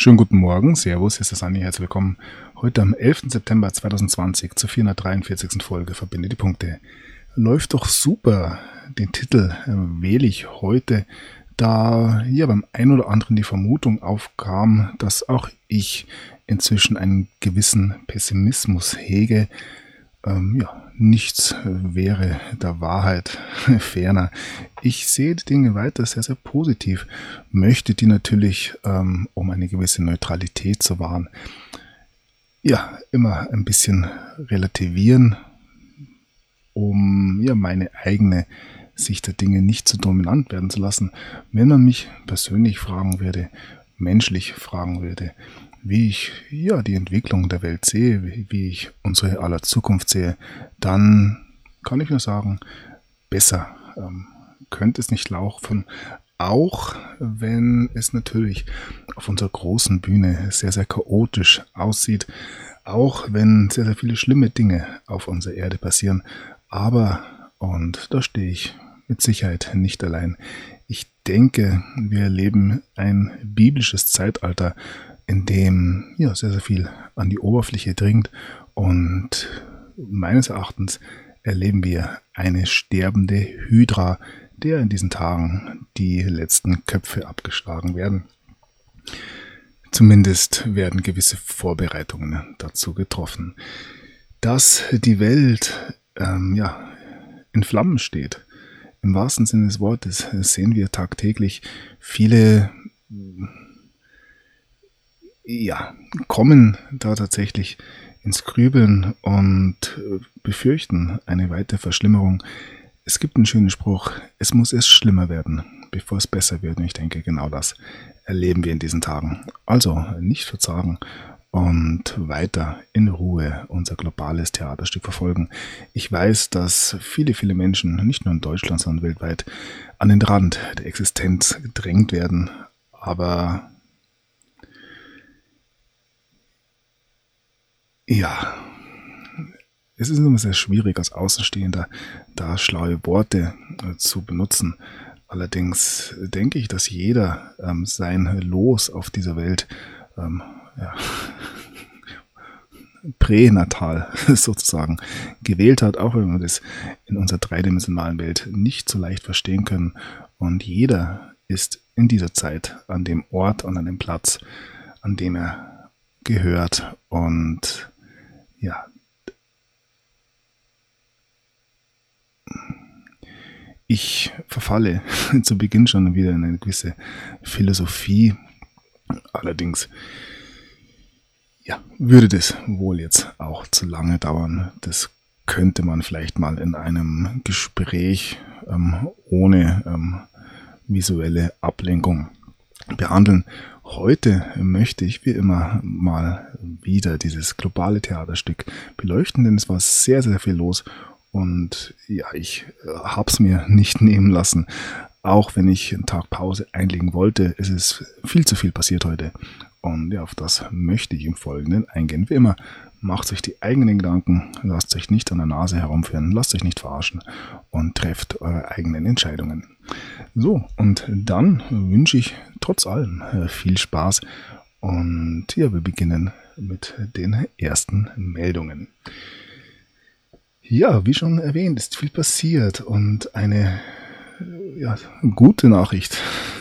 Schönen guten Morgen, Servus, hier ist das Anni, herzlich willkommen. Heute am 11. September 2020 zur 443. Folge Verbinde die Punkte. Läuft doch super. Den Titel äh, wähle ich heute, da hier beim ein oder anderen die Vermutung aufkam, dass auch ich inzwischen einen gewissen Pessimismus hege. Ähm, ja, nichts wäre der Wahrheit ferner. Ich sehe die Dinge weiter sehr, sehr positiv, möchte die natürlich, ähm, um eine gewisse Neutralität zu wahren, ja, immer ein bisschen relativieren, um ja meine eigene Sicht der Dinge nicht zu dominant werden zu lassen. Wenn man mich persönlich fragen würde, menschlich fragen würde, wie ich ja die Entwicklung der Welt sehe, wie, ich unsere aller Zukunft sehe, dann kann ich nur sagen, besser ähm, könnte es nicht laufen. Auch wenn es natürlich auf unserer großen Bühne sehr, sehr chaotisch aussieht. Auch wenn sehr, sehr viele schlimme Dinge auf unserer Erde passieren. Aber, und da stehe ich mit Sicherheit nicht allein, ich denke, wir erleben ein biblisches Zeitalter, in dem ja, sehr, sehr viel an die Oberfläche dringt und meines Erachtens erleben wir eine sterbende Hydra, der in diesen Tagen die letzten Köpfe abgeschlagen werden. Zumindest werden gewisse Vorbereitungen dazu getroffen. Dass die Welt ähm, ja, in Flammen steht, im wahrsten Sinne des Wortes, sehen wir tagtäglich viele ja, kommen da tatsächlich ins Grübeln und äh, befürchten eine weitere Verschlimmerung. Es gibt einen schönen Spruch, es muss erst schlimmer werden, bevor es besser wird. Und ich denke, genau das erleben wir in diesen Tagen. Also nicht verzagen und weiter in Ruhe unser globales Theaterstück verfolgen. Ich weiß, dass viele, viele Menschen, nicht nur in Deutschland, sondern weltweit, an den Rand der Existenz gedrängt werden. Aber Ja, es ist immer sehr schwierig als Außenstehender da schlaue Worte äh, zu benutzen. Allerdings denke ich, dass jeder ähm, sein Los auf dieser Welt ähm, ja, pränatal sozusagen gewählt hat, auch wenn wir das in unserer dreidimensionalen Welt nicht so leicht verstehen können. Und jeder ist in dieser Zeit an dem Ort und an dem Platz, an dem er gehört und ja, ich verfalle zu Beginn schon wieder in eine gewisse Philosophie. Allerdings, ja, würde das wohl jetzt auch zu lange dauern. Das könnte man vielleicht mal in einem Gespräch ähm, ohne ähm, visuelle Ablenkung behandeln. Heute möchte ich wie immer mal wieder dieses globale Theaterstück beleuchten, denn es war sehr, sehr viel los und ja, ich äh, habe es mir nicht nehmen lassen. Auch wenn ich einen Tag Pause einlegen wollte, es ist viel zu viel passiert heute. Und ja, auf das möchte ich im Folgenden eingehen. Wie immer, macht euch die eigenen Gedanken, lasst euch nicht an der Nase herumführen, lasst euch nicht verarschen und trefft eure eigenen Entscheidungen. So, und dann wünsche ich trotz allem äh, viel Spaß und ja, wir beginnen mit den ersten Meldungen. Ja, wie schon erwähnt, ist viel passiert und eine ja, gute Nachricht.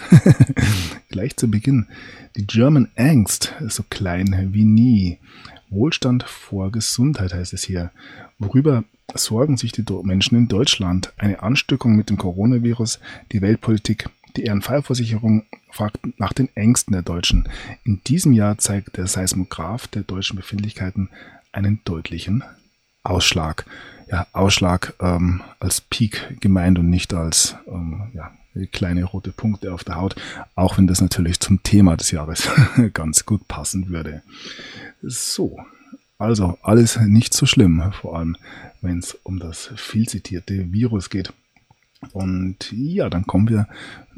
Gleich zu Beginn. Die German Angst, so klein wie nie. Wohlstand vor Gesundheit heißt es hier. Worüber sorgen sich die Menschen in Deutschland? Eine Ansteckung mit dem Coronavirus, die Weltpolitik, die RNV-Versicherung fragt nach den Ängsten der Deutschen. In diesem Jahr zeigt der Seismograph der deutschen Befindlichkeiten einen deutlichen Ausschlag. Ja, Ausschlag ähm, als Peak gemeint und nicht als ähm, ja, kleine rote Punkte auf der Haut, auch wenn das natürlich zum Thema des Jahres ganz gut passen würde. So, also alles nicht so schlimm, vor allem wenn es um das viel zitierte Virus geht. Und ja, dann kommen wir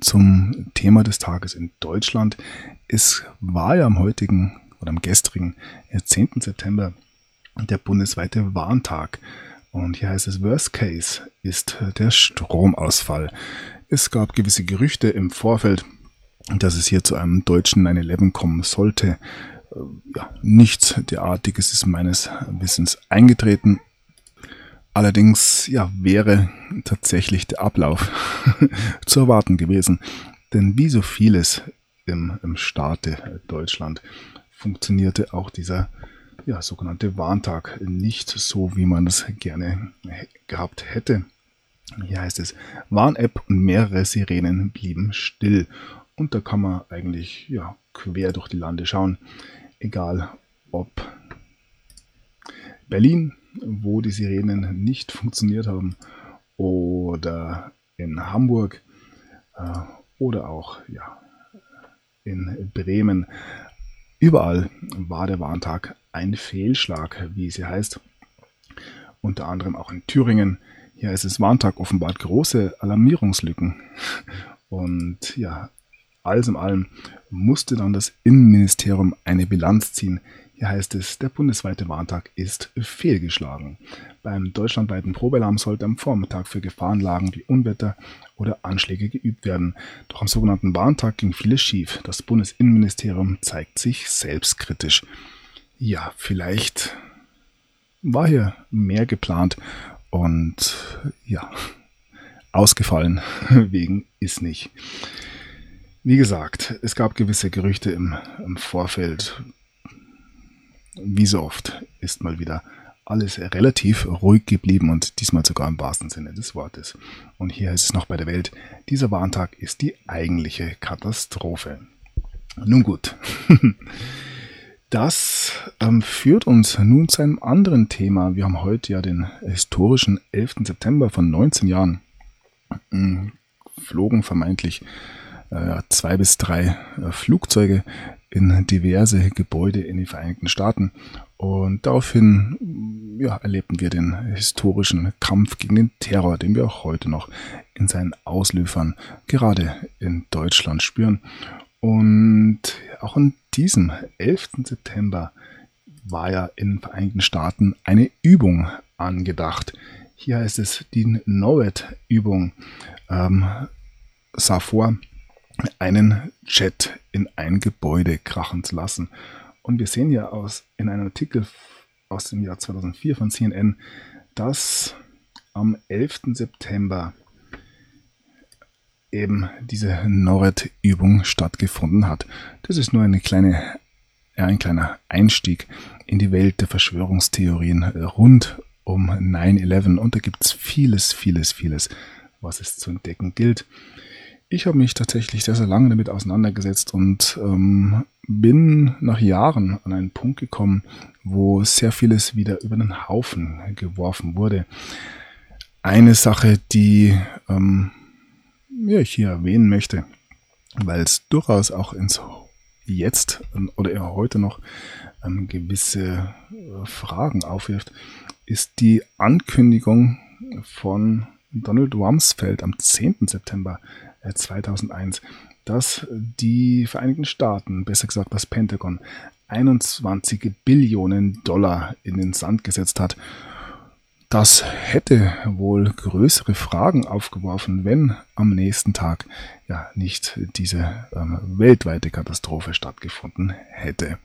zum Thema des Tages in Deutschland. Es war ja am heutigen oder am gestrigen 10. September der bundesweite Warntag. Und hier heißt es, Worst Case ist der Stromausfall. Es gab gewisse Gerüchte im Vorfeld, dass es hier zu einem deutschen 9-11 kommen sollte. Äh, ja, nichts derartiges ist meines Wissens eingetreten. Allerdings ja, wäre tatsächlich der Ablauf zu erwarten gewesen. Denn wie so vieles im, im Staate Deutschland funktionierte auch dieser ja, sogenannte Warntag nicht so, wie man es gerne gehabt hätte. Hier heißt es, Warn-App und mehrere Sirenen blieben still. Und da kann man eigentlich ja, quer durch die Lande schauen, egal ob Berlin, wo die Sirenen nicht funktioniert haben, oder in Hamburg äh, oder auch ja, in Bremen. Überall war der Warntag ein Fehlschlag, wie sie heißt. Unter anderem auch in Thüringen. Ist es Warntag offenbart große Alarmierungslücken. Und ja, alles in allem musste dann das Innenministerium eine Bilanz ziehen. Hier heißt es, der bundesweite Warntag ist fehlgeschlagen. Beim deutschlandweiten Probealarm sollte am Vormittag für Gefahrenlagen wie Unwetter oder Anschläge geübt werden. Doch am sogenannten Warntag ging vieles schief. Das Bundesinnenministerium zeigt sich selbstkritisch. Ja, vielleicht war hier mehr geplant und ja, ausgefallen wegen ist nicht. Wie gesagt, es gab gewisse Gerüchte im, im Vorfeld. Wie so oft ist mal wieder alles relativ ruhig geblieben und diesmal sogar im wahrsten Sinne des Wortes. Und hier ist es noch bei der Welt, dieser Warntag ist die eigentliche Katastrophe. Nun gut. Das ähm, führt uns nun zu einem anderen Thema. Wir haben heute ja den historischen 11. September von 19 Jahren. Ähm, flogen vermeintlich äh, zwei bis drei äh, Flugzeuge in diverse Gebäude in den Vereinigten Staaten. Und daraufhin ja, erlebten wir den historischen Kampf gegen den Terror, den wir auch heute noch in seinen Auslöfern gerade in Deutschland spüren. Und auch an diesem 11. September war ja in den Vereinigten Staaten eine Übung angedacht. Hier heißt es die NORAD-Übung. Ähm, sah vor, einen Jet in ein Gebäude krachen zu lassen. Und wir sehen ja aus, in einem Artikel aus dem Jahr 2004 von CNN, dass am 11. September eben diese NORAD-Übung stattgefunden hat. Das ist nur eine kleine, ein kleiner Einstieg in die Welt der Verschwörungstheorien rund um 9-11 und da gibt es vieles, vieles, vieles, was es zu entdecken gilt. Ich habe mich tatsächlich sehr, sehr lange damit auseinandergesetzt und ähm, bin nach Jahren an einen Punkt gekommen, wo sehr vieles wieder über den Haufen geworfen wurde. Eine Sache, die ähm, ja, ich hier erwähnen möchte, weil es durchaus auch ins Jetzt oder eher heute noch ähm, gewisse äh, Fragen aufwirft, ist die Ankündigung von Donald Rumsfeld am 10. September 2001, äh, dass die Vereinigten Staaten, besser gesagt das Pentagon, 21 Billionen Dollar in den Sand gesetzt hat. Das hätte wohl größere Fragen aufgeworfen, wenn am nächsten Tag ja nicht diese ähm, weltweite Katastrophe stattgefunden hätte.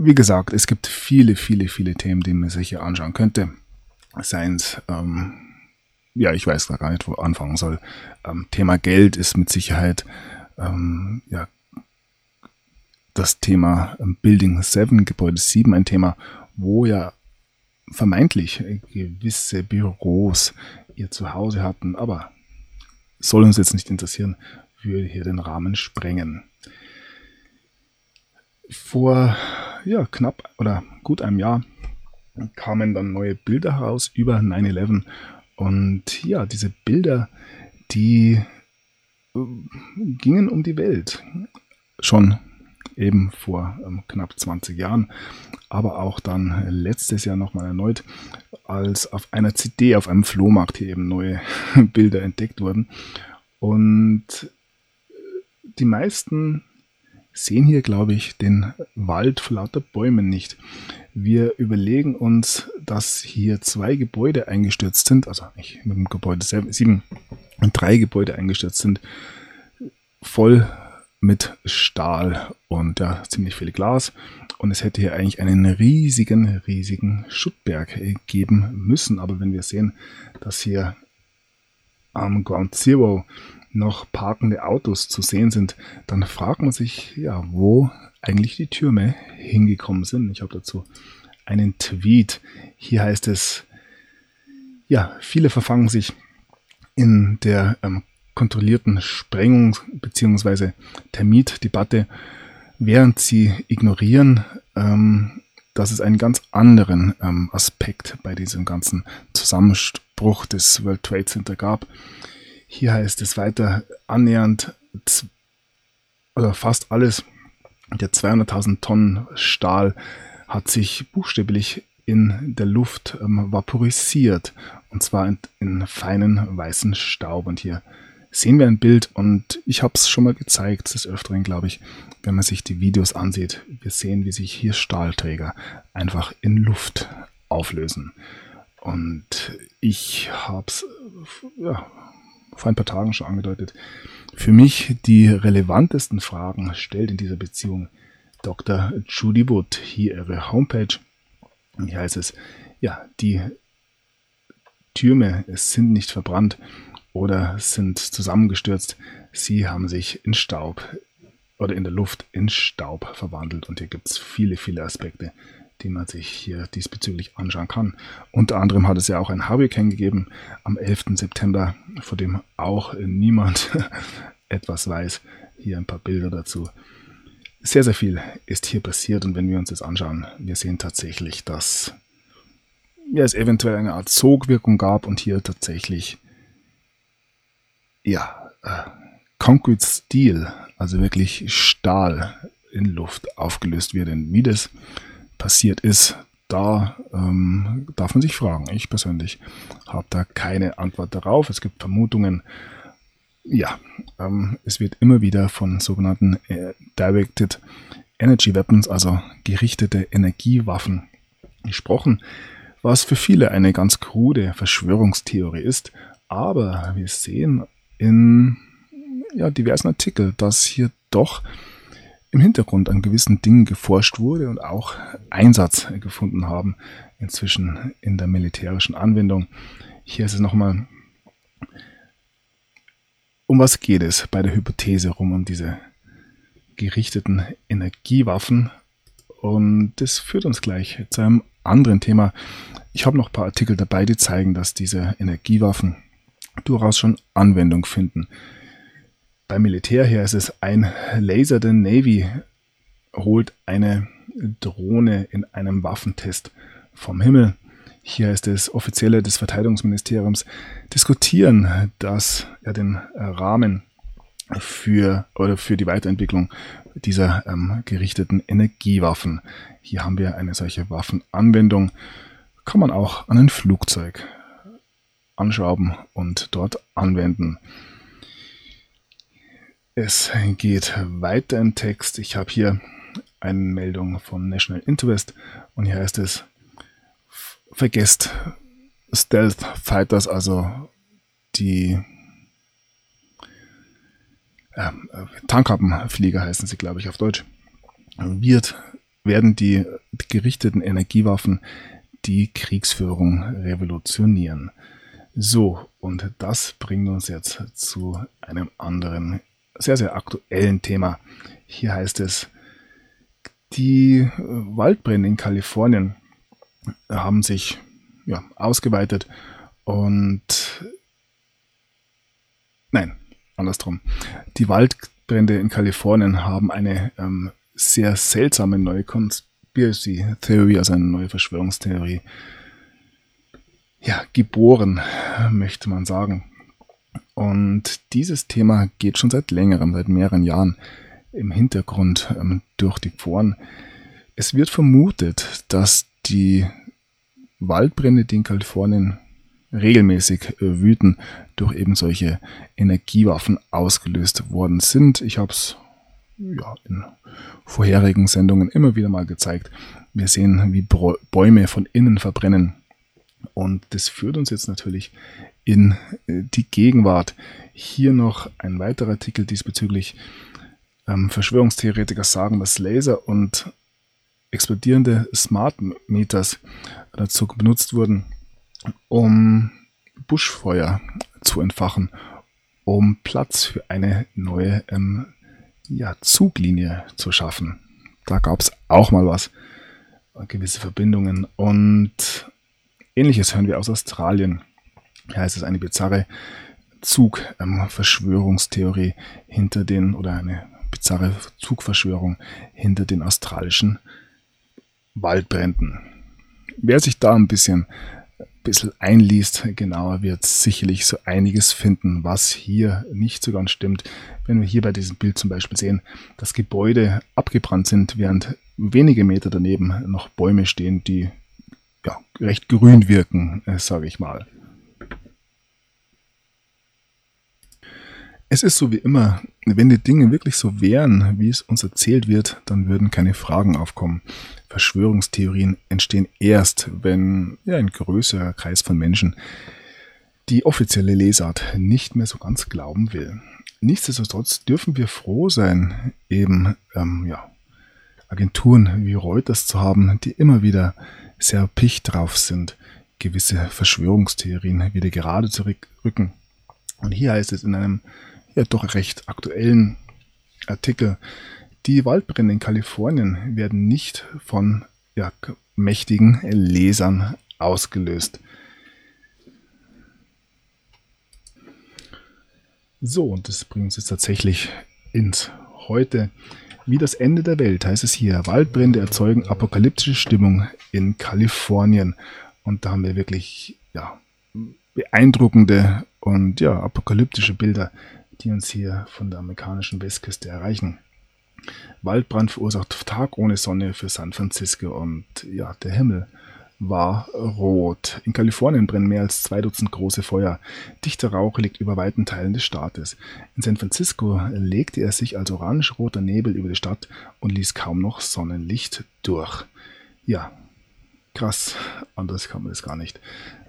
Wie gesagt, es gibt viele, viele, viele Themen, die man sich hier anschauen könnte. Seien es ähm, ja, ich weiß gar nicht, wo anfangen soll. Ähm, Thema Geld ist mit Sicherheit ähm, ja, das Thema ähm, Building 7, Gebäude 7 ein Thema, wo ja vermeintlich gewisse Büros ihr Zuhause hatten, aber soll uns jetzt nicht interessieren, würde hier den Rahmen sprengen. Vor ja, knapp oder gut einem Jahr kamen dann neue Bilder heraus über 9-11 und ja, diese Bilder, die äh, gingen um die Welt. Schon eben vor ähm, knapp 20 Jahren, aber auch dann letztes Jahr nochmal erneut, als auf einer CD auf einem Flohmarkt hier eben neue Bilder entdeckt wurden. Und äh, die meisten sehen hier, glaube ich, den Wald vor lauter Bäumen nicht. Wir überlegen uns, dass hier zwei Gebäude eingestürzt sind, also nicht mit dem Gebäude 7 und drei Gebäude eingestürzt sind. voll mit Stahl und ja, ziemlich viel Glas. Und es hätte hier eigentlich einen riesigen, riesigen Schuttberg geben müssen. Aber wenn wir sehen, dass hier am Ground Zero noch parkende Autos zu sehen sind, dann fragt man sich, ja, wo eigentlich die Türme hingekommen sind. Ich habe dazu einen Tweet. Hier heißt es, ja, viele verfangen sich in der ähm, kontrollierten Sprengung bzw. Termitdebatte, während sie ignorieren, ähm, dass es einen ganz anderen ähm, Aspekt bei diesem ganzen Zusammenbruch des World Trade Center gab. Hier heißt es weiter annähernd oder fast alles der 200.000 Tonnen Stahl hat sich buchstäblich in der Luft ähm, vaporisiert und zwar in, in, feinen weißen Staub. Und hier sehen wir ein Bild und ich habe es schon mal gezeigt, des Öfteren glaube ich, wenn man sich die Videos ansieht. Wir sehen, wie sich hier Stahlträger einfach in Luft auflösen. Und ich habe es ja, vor ein paar Tagen schon angedeutet. Für mich die relevantesten Fragen stellt in dieser Beziehung Dr. Judy Wood. Hier ihre Homepage. Hier heißt es, ja, die Türme sind nicht verbrannt oder sind zusammengestürzt. Sie haben sich in Staub oder in der Luft in Staub verwandelt. Und hier gibt es viele, viele Aspekte, die man sich hier diesbezüglich anschauen kann. Unter anderem hat es ja auch ein Hurricane gegeben am 11. September, vor dem auch niemand etwas weiß. Hier ein paar Bilder dazu. Sehr, sehr viel ist hier passiert und wenn wir uns das anschauen, wir sehen tatsächlich, dass ja, es eventuell eine Art Sogwirkung gab und hier tatsächlich ja, äh, Concrete Steel, also wirklich Stahl in Luft aufgelöst wird. Wie das passiert ist, da ähm, darf man sich fragen. Ich persönlich habe da keine Antwort darauf. Es gibt Vermutungen. Ja, ähm, es wird immer wieder von sogenannten äh, Directed Energy Weapons, also gerichtete Energiewaffen, gesprochen, was für viele eine ganz krude Verschwörungstheorie ist. Aber wir sehen in ja, diversen Artikeln, dass hier doch im Hintergrund an gewissen Dingen geforscht wurde und auch Einsatz gefunden haben, inzwischen in der militärischen Anwendung. Hier ist es nochmal, um was geht es bei der Hypothese rum, um diese gerichteten Energiewaffen. Und das führt uns gleich zu einem anderen Thema. Ich habe noch ein paar Artikel dabei, die zeigen, dass diese Energiewaffen durchaus schon Anwendung finden. Beim Militär her ist es ein Laser der Navy holt eine Drohne in einem Waffentest vom Himmel. Hier ist es Offizielle des Verteidigungsministeriums diskutieren das ja den Rahmen für oder für die Weiterentwicklung dieser ähm, gerichteten Energiewaffen. Hier haben wir eine solche Waffenanwendung. Kann man auch an ein Flugzeug anschrauben und dort anwenden. Es geht weiter im Text. Ich habe hier eine Meldung von National Interest und hier heißt es, vergesst Stealth Fighters, also die äh, Tankhappenflieger heißen sie, glaube ich, auf Deutsch, wird, werden die gerichteten Energiewaffen die Kriegsführung revolutionieren. So, und das bringt uns jetzt zu einem anderen sehr, sehr aktuellen Thema. Hier heißt es, die Waldbrände in Kalifornien haben sich ja, ausgeweitet und nein, andersrum. Die Waldbrände in Kalifornien haben eine ähm, sehr seltsame neue Conspiracy Theory, also eine neue Verschwörungstheorie, ja, geboren, möchte man sagen. Und dieses Thema geht schon seit längerem, seit mehreren Jahren im Hintergrund ähm, durch die Foren. Es wird vermutet, dass die Waldbrände, die in Kalifornien regelmäßig äh, wüten, durch eben solche Energiewaffen ausgelöst worden sind. Ich habe es ja, in vorherigen Sendungen immer wieder mal gezeigt. Wir sehen, wie Bäume von innen verbrennen Und das führt uns jetzt natürlich in äh, die Gegenwart. Hier noch ein weiterer Artikel diesbezüglich. Ähm, Verschwörungstheoretiker sagen, dass Laser und explodierende Smart Meters dazu benutzt wurden, um Buschfeuer zu entfachen, um Platz für eine neue ähm, ja, Zuglinie zu schaffen. Da gab es auch mal was, gewisse Verbindungen und ähnliches hören wir aus Australien. Heißt es eine bizarre Zugverschwörungstheorie ähm, hinter den oder eine bizarre Zugverschwörung hinter den australischen Waldbränden. Wer sich da ein bisschen, bisschen einliest, genauer wird sicherlich so einiges finden, was hier nicht so ganz stimmt. Wenn wir hier bei diesem Bild zum Beispiel sehen, dass Gebäude abgebrannt sind, während wenige Meter daneben noch Bäume stehen, die ja, recht grün wirken, äh, sage ich mal. Es ist so wie immer, wenn die Dinge wirklich so wären, wie es uns erzählt wird, dann würden keine Fragen aufkommen. Verschwörungstheorien entstehen erst, wenn ja, ein größerer Kreis von Menschen die offizielle Lesart nicht mehr so ganz glauben will. Nichtsdestotrotz dürfen wir froh sein, eben ähm, ja, Agenturen wie Reuters zu haben, die immer wieder sehr picht drauf sind, gewisse Verschwörungstheorien wieder gerade zu rücken. Und hier heißt es in einem ja doch recht aktuellen Artikel. Die Waldbrände in Kalifornien werden nicht von ja, mächtigen Lesern ausgelöst. So, und das bringt uns jetzt tatsächlich ins Heute. Wie das Ende der Welt heißt es hier. Waldbrände erzeugen apokalyptische Stimmung in Kalifornien. Und da haben wir wirklich ja, beeindruckende und ja, apokalyptische Bilder die uns hier von der amerikanischen Westküste erreichen. Waldbrand verursacht Tag ohne Sonne für San Francisco und ja, der Himmel war rot. In Kalifornien brennen mehr als zwei Dutzend große Feuer. Dichter Rauch liegt über weiten Teilen des Staates. In San Francisco legte er sich als orange-roter Nebel über die Stadt und ließ kaum noch Sonnenlicht durch. Ja, krass. Anders kann man das gar nicht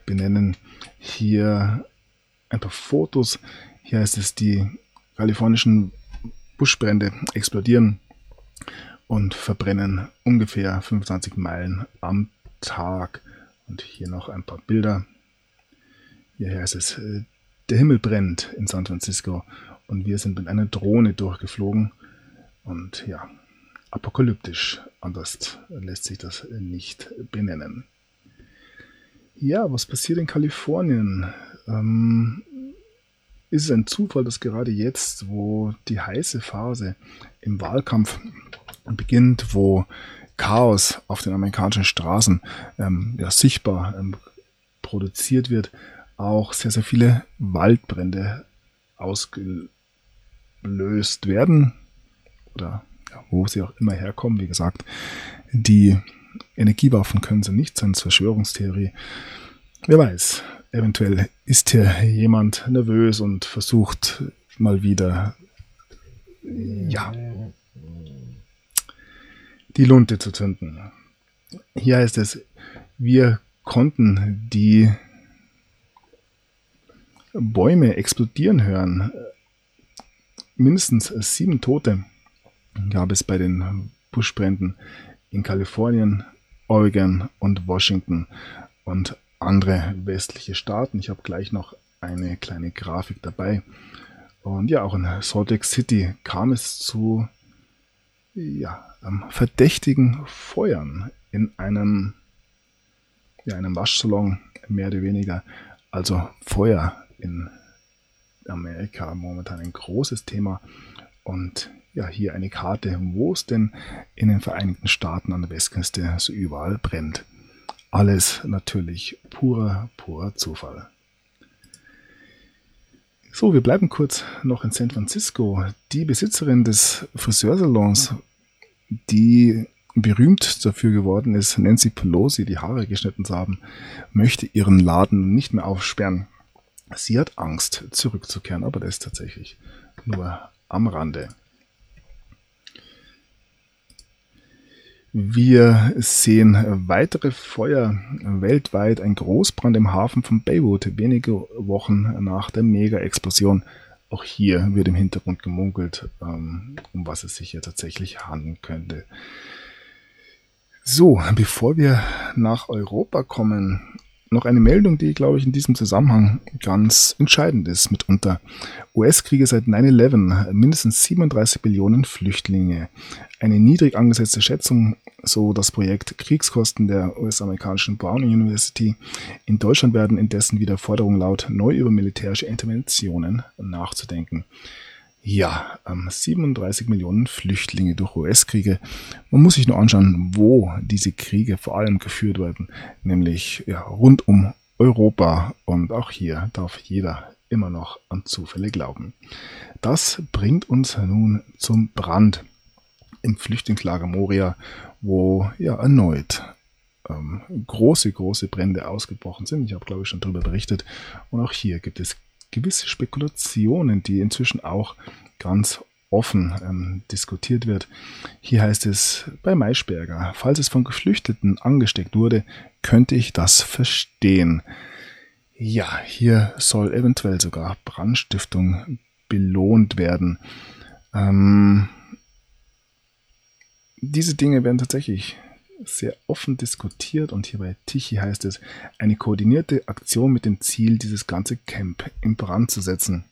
benennen. Hier ein paar Fotos hier heißt es, die kalifornischen Buschbrände explodieren und verbrennen ungefähr 25 Meilen am Tag. Und hier noch ein paar Bilder. Hier heißt es, äh, der Himmel brennt in San Francisco und wir sind mit einer Drohne durchgeflogen. Und ja, apokalyptisch, anders lässt sich das nicht benennen. Ja, was passiert in Kalifornien? Ähm, ist es ein Zufall, dass gerade jetzt, wo die heiße Phase im Wahlkampf beginnt, wo Chaos auf den amerikanischen Straßen ähm, ja, sichtbar ähm, produziert wird, auch sehr, sehr viele Waldbrände ausgelöst werden oder ja, wo sie auch immer herkommen. Wie gesagt, die Energiewaffen können sie nicht sein, Verschwörungstheorie. Wer weiß, eventuell ist hier jemand nervös und versucht mal wieder, ja, die Lunte zu zünden. Hier heißt es, wir konnten die Bäume explodieren hören. Mindestens sieben Tote gab es bei den Buschbränden in Kalifornien, Oregon und Washington. Und andere westliche Staaten. Ich habe gleich noch eine kleine Grafik dabei. Und ja, auch in Salt Lake City kam es zu ja, verdächtigen Feuern in einem, ja, einem Waschsalon, mehr oder weniger. Also Feuer in Amerika momentan ein großes Thema. Und ja, hier eine Karte, wo es denn in den Vereinigten Staaten an der Westküste so überall brennt. Alles natürlich purer, purer Zufall. So, wir bleiben kurz noch in San Francisco. Die Besitzerin des Friseursalons, die berühmt dafür geworden ist, Nancy Pelosi die Haare geschnitten zu haben, möchte ihren Laden nicht mehr aufsperren. Sie hat Angst, zurückzukehren, aber das ist tatsächlich nur am Rande. Wir sehen weitere Feuer weltweit, ein Großbrand im Hafen von Baywood, wenige Wochen nach der Mega-Explosion. Auch hier wird im Hintergrund gemunkelt, ähm, um was es sich hier tatsächlich handeln könnte. So, bevor wir nach Europa kommen, noch eine Meldung, die, glaube ich, in diesem Zusammenhang ganz entscheidend ist mitunter. US-Kriege seit 9-11, mindestens 37 Billionen Flüchtlinge. Eine niedrig angesetzte Schätzung, so das Projekt Kriegskosten der US-amerikanischen Brown University. In Deutschland werden indessen wieder Forderungen laut, neu über militärische Interventionen nachzudenken. Ja, 37 ähm, Millionen Flüchtlinge durch US-Kriege. Man muss sich nur anschauen, wo diese Kriege vor allem geführt werden, nämlich ja, rund um Europa. Und auch hier darf jeder immer noch an Zufälle glauben. Das bringt uns nun zum Brand im Flüchtlingslager Moria, wo ja erneut ähm, große, große Brände ausgebrochen sind. Ich habe, glaube ich, schon darüber berichtet. Und auch hier gibt es gewisse Spekulationen, die inzwischen auch ganz offen ähm, diskutiert wird. Hier heißt es bei Maischberger, falls es von Geflüchteten angesteckt wurde, könnte ich das verstehen. Ja, hier soll eventuell sogar Brandstiftung belohnt werden. Ähm, diese Dinge werden tatsächlich sehr offen diskutiert und hier bei Tichy heißt es, eine koordinierte Aktion mit dem Ziel, dieses ganze Camp in Brand zu setzen.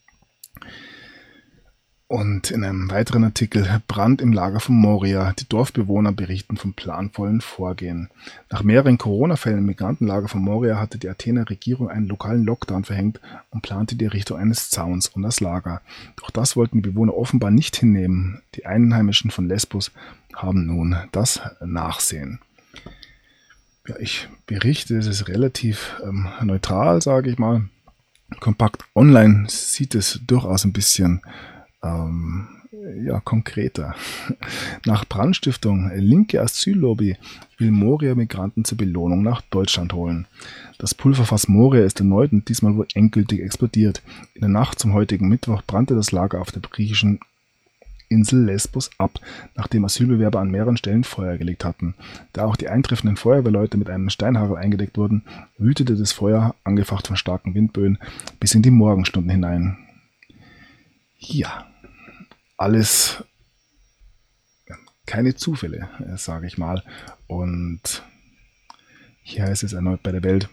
Und in einem weiteren Artikel Brand im Lager von Moria. Die Dorfbewohner berichten vom planvollen Vorgehen. Nach mehreren Corona-Fällen im Migrantenlager von Moria hatte die Athener Regierung einen lokalen Lockdown verhängt und plante die Errichtung eines Zauns um das Lager. Doch das wollten die Bewohner offenbar nicht hinnehmen. Die Einheimischen von Lesbos haben nun das Nachsehen. Ja, ich berichte, es ist relativ ähm, neutral, sage ich mal. Kompakt online sieht es durchaus ein bisschen ähm, ja, konkreter. Nach Brandstiftung, linke Asyllobby will Moria-Migranten zur Belohnung nach Deutschland holen. Das Pulverfass Moria ist erneut und diesmal wohl endgültig explodiert. In der Nacht zum heutigen Mittwoch brannte das Lager auf der griechischen Insel Lesbos ab, nachdem Asylbewerber an mehreren Stellen Feuer gelegt hatten. Da auch die eintreffenden Feuerwehrleute mit einem Steinhagel eingedeckt wurden, wütete das Feuer, angefacht von starken Windböen, bis in die Morgenstunden hinein. Ja, alles keine Zufälle, äh, sage ich mal. Und hier heißt es erneut bei der Welt,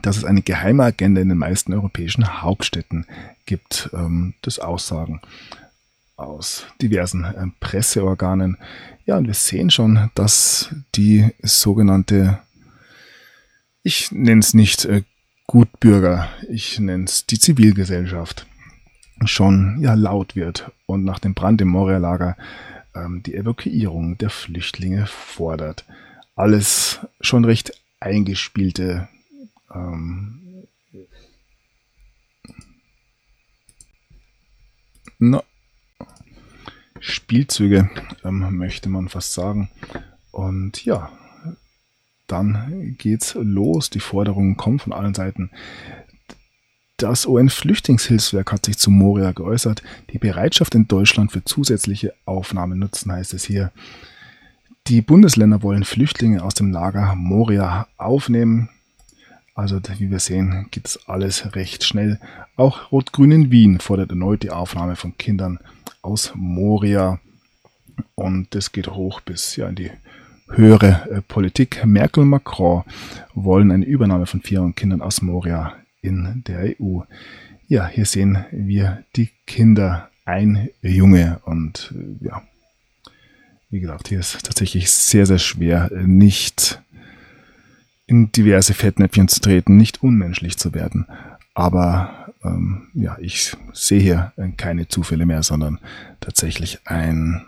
dass es eine geheime Agenda in den meisten europäischen Hauptstädten gibt. Ähm, das Aussagen aus diversen äh, Presseorganen. Ja, und wir sehen schon, dass die sogenannte, ich nenne es nicht äh, Gutbürger, ich nenne es die Zivilgesellschaft, schon ja laut wird und nach dem Brand im Moria-Lager ähm, die Evakuierung der Flüchtlinge fordert. Alles schon recht eingespielte ähm, no, Spielzüge, ähm, möchte man fast sagen. Und ja, dann geht's los. Die Forderungen kommen von allen Seiten. Das UN-Flüchtlingshilfswerk hat sich zu Moria geäußert. Die Bereitschaft in Deutschland für zusätzliche Aufnahmen nutzen, heißt es hier. Die Bundesländer wollen Flüchtlinge aus dem Lager Moria aufnehmen. Also wie wir sehen, geht es alles recht schnell. Auch Rot-Grün in Wien fordert erneut die Aufnahme von Kindern aus Moria. Und das geht hoch bis ja, in die höhere äh, Politik. Merkel und Macron wollen eine Übernahme von vier Kindern aus Moria in der EU. Ja, hier sehen wir die Kinder, ein Junge und äh, ja, wie gesagt, hier ist tatsächlich sehr, sehr schwer, äh, nicht in diverse Fettnäpfchen zu treten, nicht unmenschlich zu werden. Aber ähm, ja, ich sehe hier äh, keine Zufälle mehr, sondern tatsächlich ein,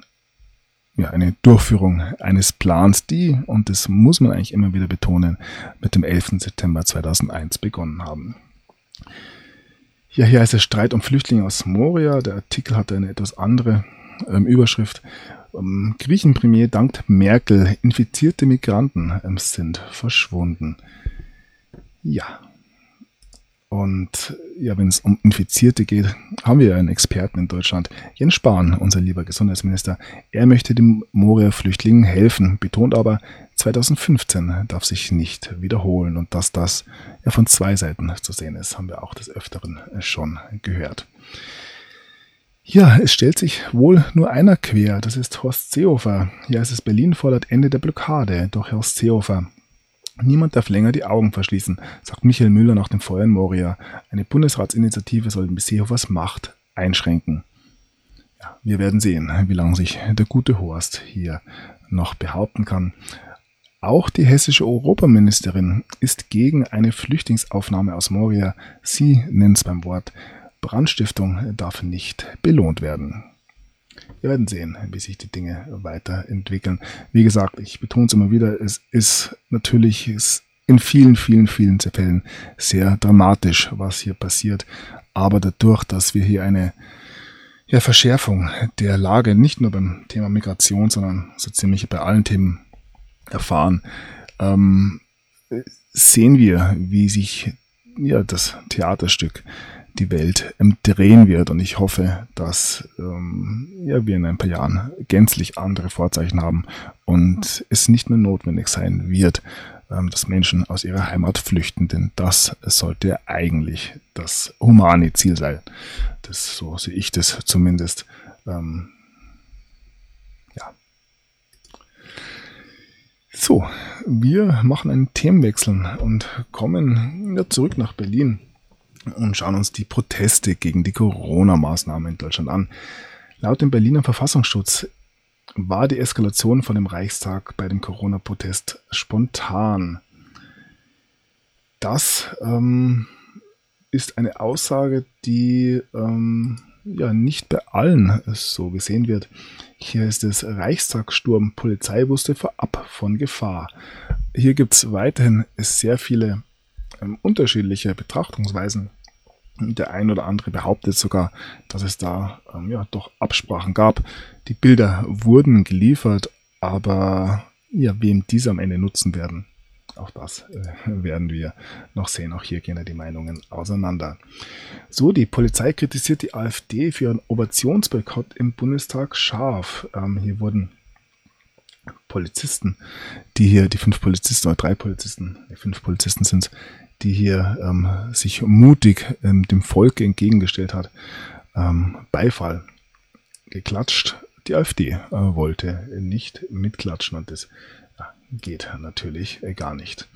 ja, eine Durchführung eines Plans, die, und das muss man eigentlich immer wieder betonen, mit dem 11. September 2001 begonnen haben. Ja, hier heißt es Streit um Flüchtlinge aus Moria. Der Artikel hatte eine etwas andere ähm, Überschrift. Ähm, Griechenpremier dankt Merkel, infizierte Migranten ähm, sind verschwunden. Ja, Und ja, wenn es um Infizierte geht, haben wir einen Experten in Deutschland, Jens Spahn, unser lieber Gesundheitsminister. Er möchte den Moria-Flüchtlingen helfen, betont aber, 2015 darf sich nicht wiederholen und dass das ja von zwei Seiten zu sehen ist, haben wir auch des Öfteren schon gehört. Ja, es stellt sich wohl nur einer quer, das ist Horst Seehofer. Ja, es ist Berlin fordert Ende der Blockade, doch Horst Seehofer Niemand darf länger die Augen verschließen, sagt Michael Müller nach dem Feuer in Moria. Eine Bundesratsinitiative soll Seehofers Macht einschränken. Ja, wir werden sehen, wie lange sich der gute Horst hier noch behaupten kann. Auch die hessische Europaministerin ist gegen eine Flüchtlingsaufnahme aus Moria. Sie nennt es beim Wort Brandstiftung darf nicht belohnt werden. Wir werden sehen, wie sich die Dinge weiterentwickeln. Wie gesagt, ich betone es immer wieder, es ist natürlich in vielen, vielen, vielen Fällen sehr dramatisch, was hier passiert. Aber dadurch, dass wir hier eine ja, Verschärfung der Lage nicht nur beim Thema Migration, sondern so ziemlich bei allen Themen erfahren, ähm, sehen wir, wie sich ja, das Theaterstück die Welt drehen wird. Und ich hoffe, dass ähm, ja, wir in ein paar Jahren gänzlich andere Vorzeichen haben und es nicht mehr notwendig sein wird, ähm, dass Menschen aus ihrer Heimat flüchten. Denn das sollte eigentlich das humane Ziel sein. Das, so sehe ich das zumindest. Ähm, So, wir machen einen Themenwechsel und kommen ja, zurück nach Berlin und schauen uns die Proteste gegen die Corona-Maßnahmen in Deutschland an. Laut dem Berliner Verfassungsschutz war die Eskalation von dem Reichstag bei dem Corona-Protest spontan. Das ähm, ist eine Aussage, die ähm, ja nicht bei allen so gesehen wird. Hier ist es Reichstagssturm. Polizei wusste vorab von Gefahr. Hier gibt es weiterhin sehr viele ähm, unterschiedliche Betrachtungsweisen. Der ein oder andere behauptet sogar, dass es da ähm, ja doch Absprachen gab. Die Bilder wurden geliefert, aber ja, wem diese am Ende nutzen werden, auch das äh, werden wir noch sehen. Auch hier gehen ja die Meinungen auseinander. So, die Polizei kritisiert die AfD für ihren Ovationsboykott im Bundestag scharf. Ähm, hier wurden Polizisten, die hier, die fünf Polizisten oder drei Polizisten, die fünf Polizisten sind die hier ähm, sich mutig ähm, dem Volk entgegengestellt hat, ähm, Beifall geklatscht. Die AfD äh, wollte nicht mitklatschen und das geht natürlich äh, gar nicht.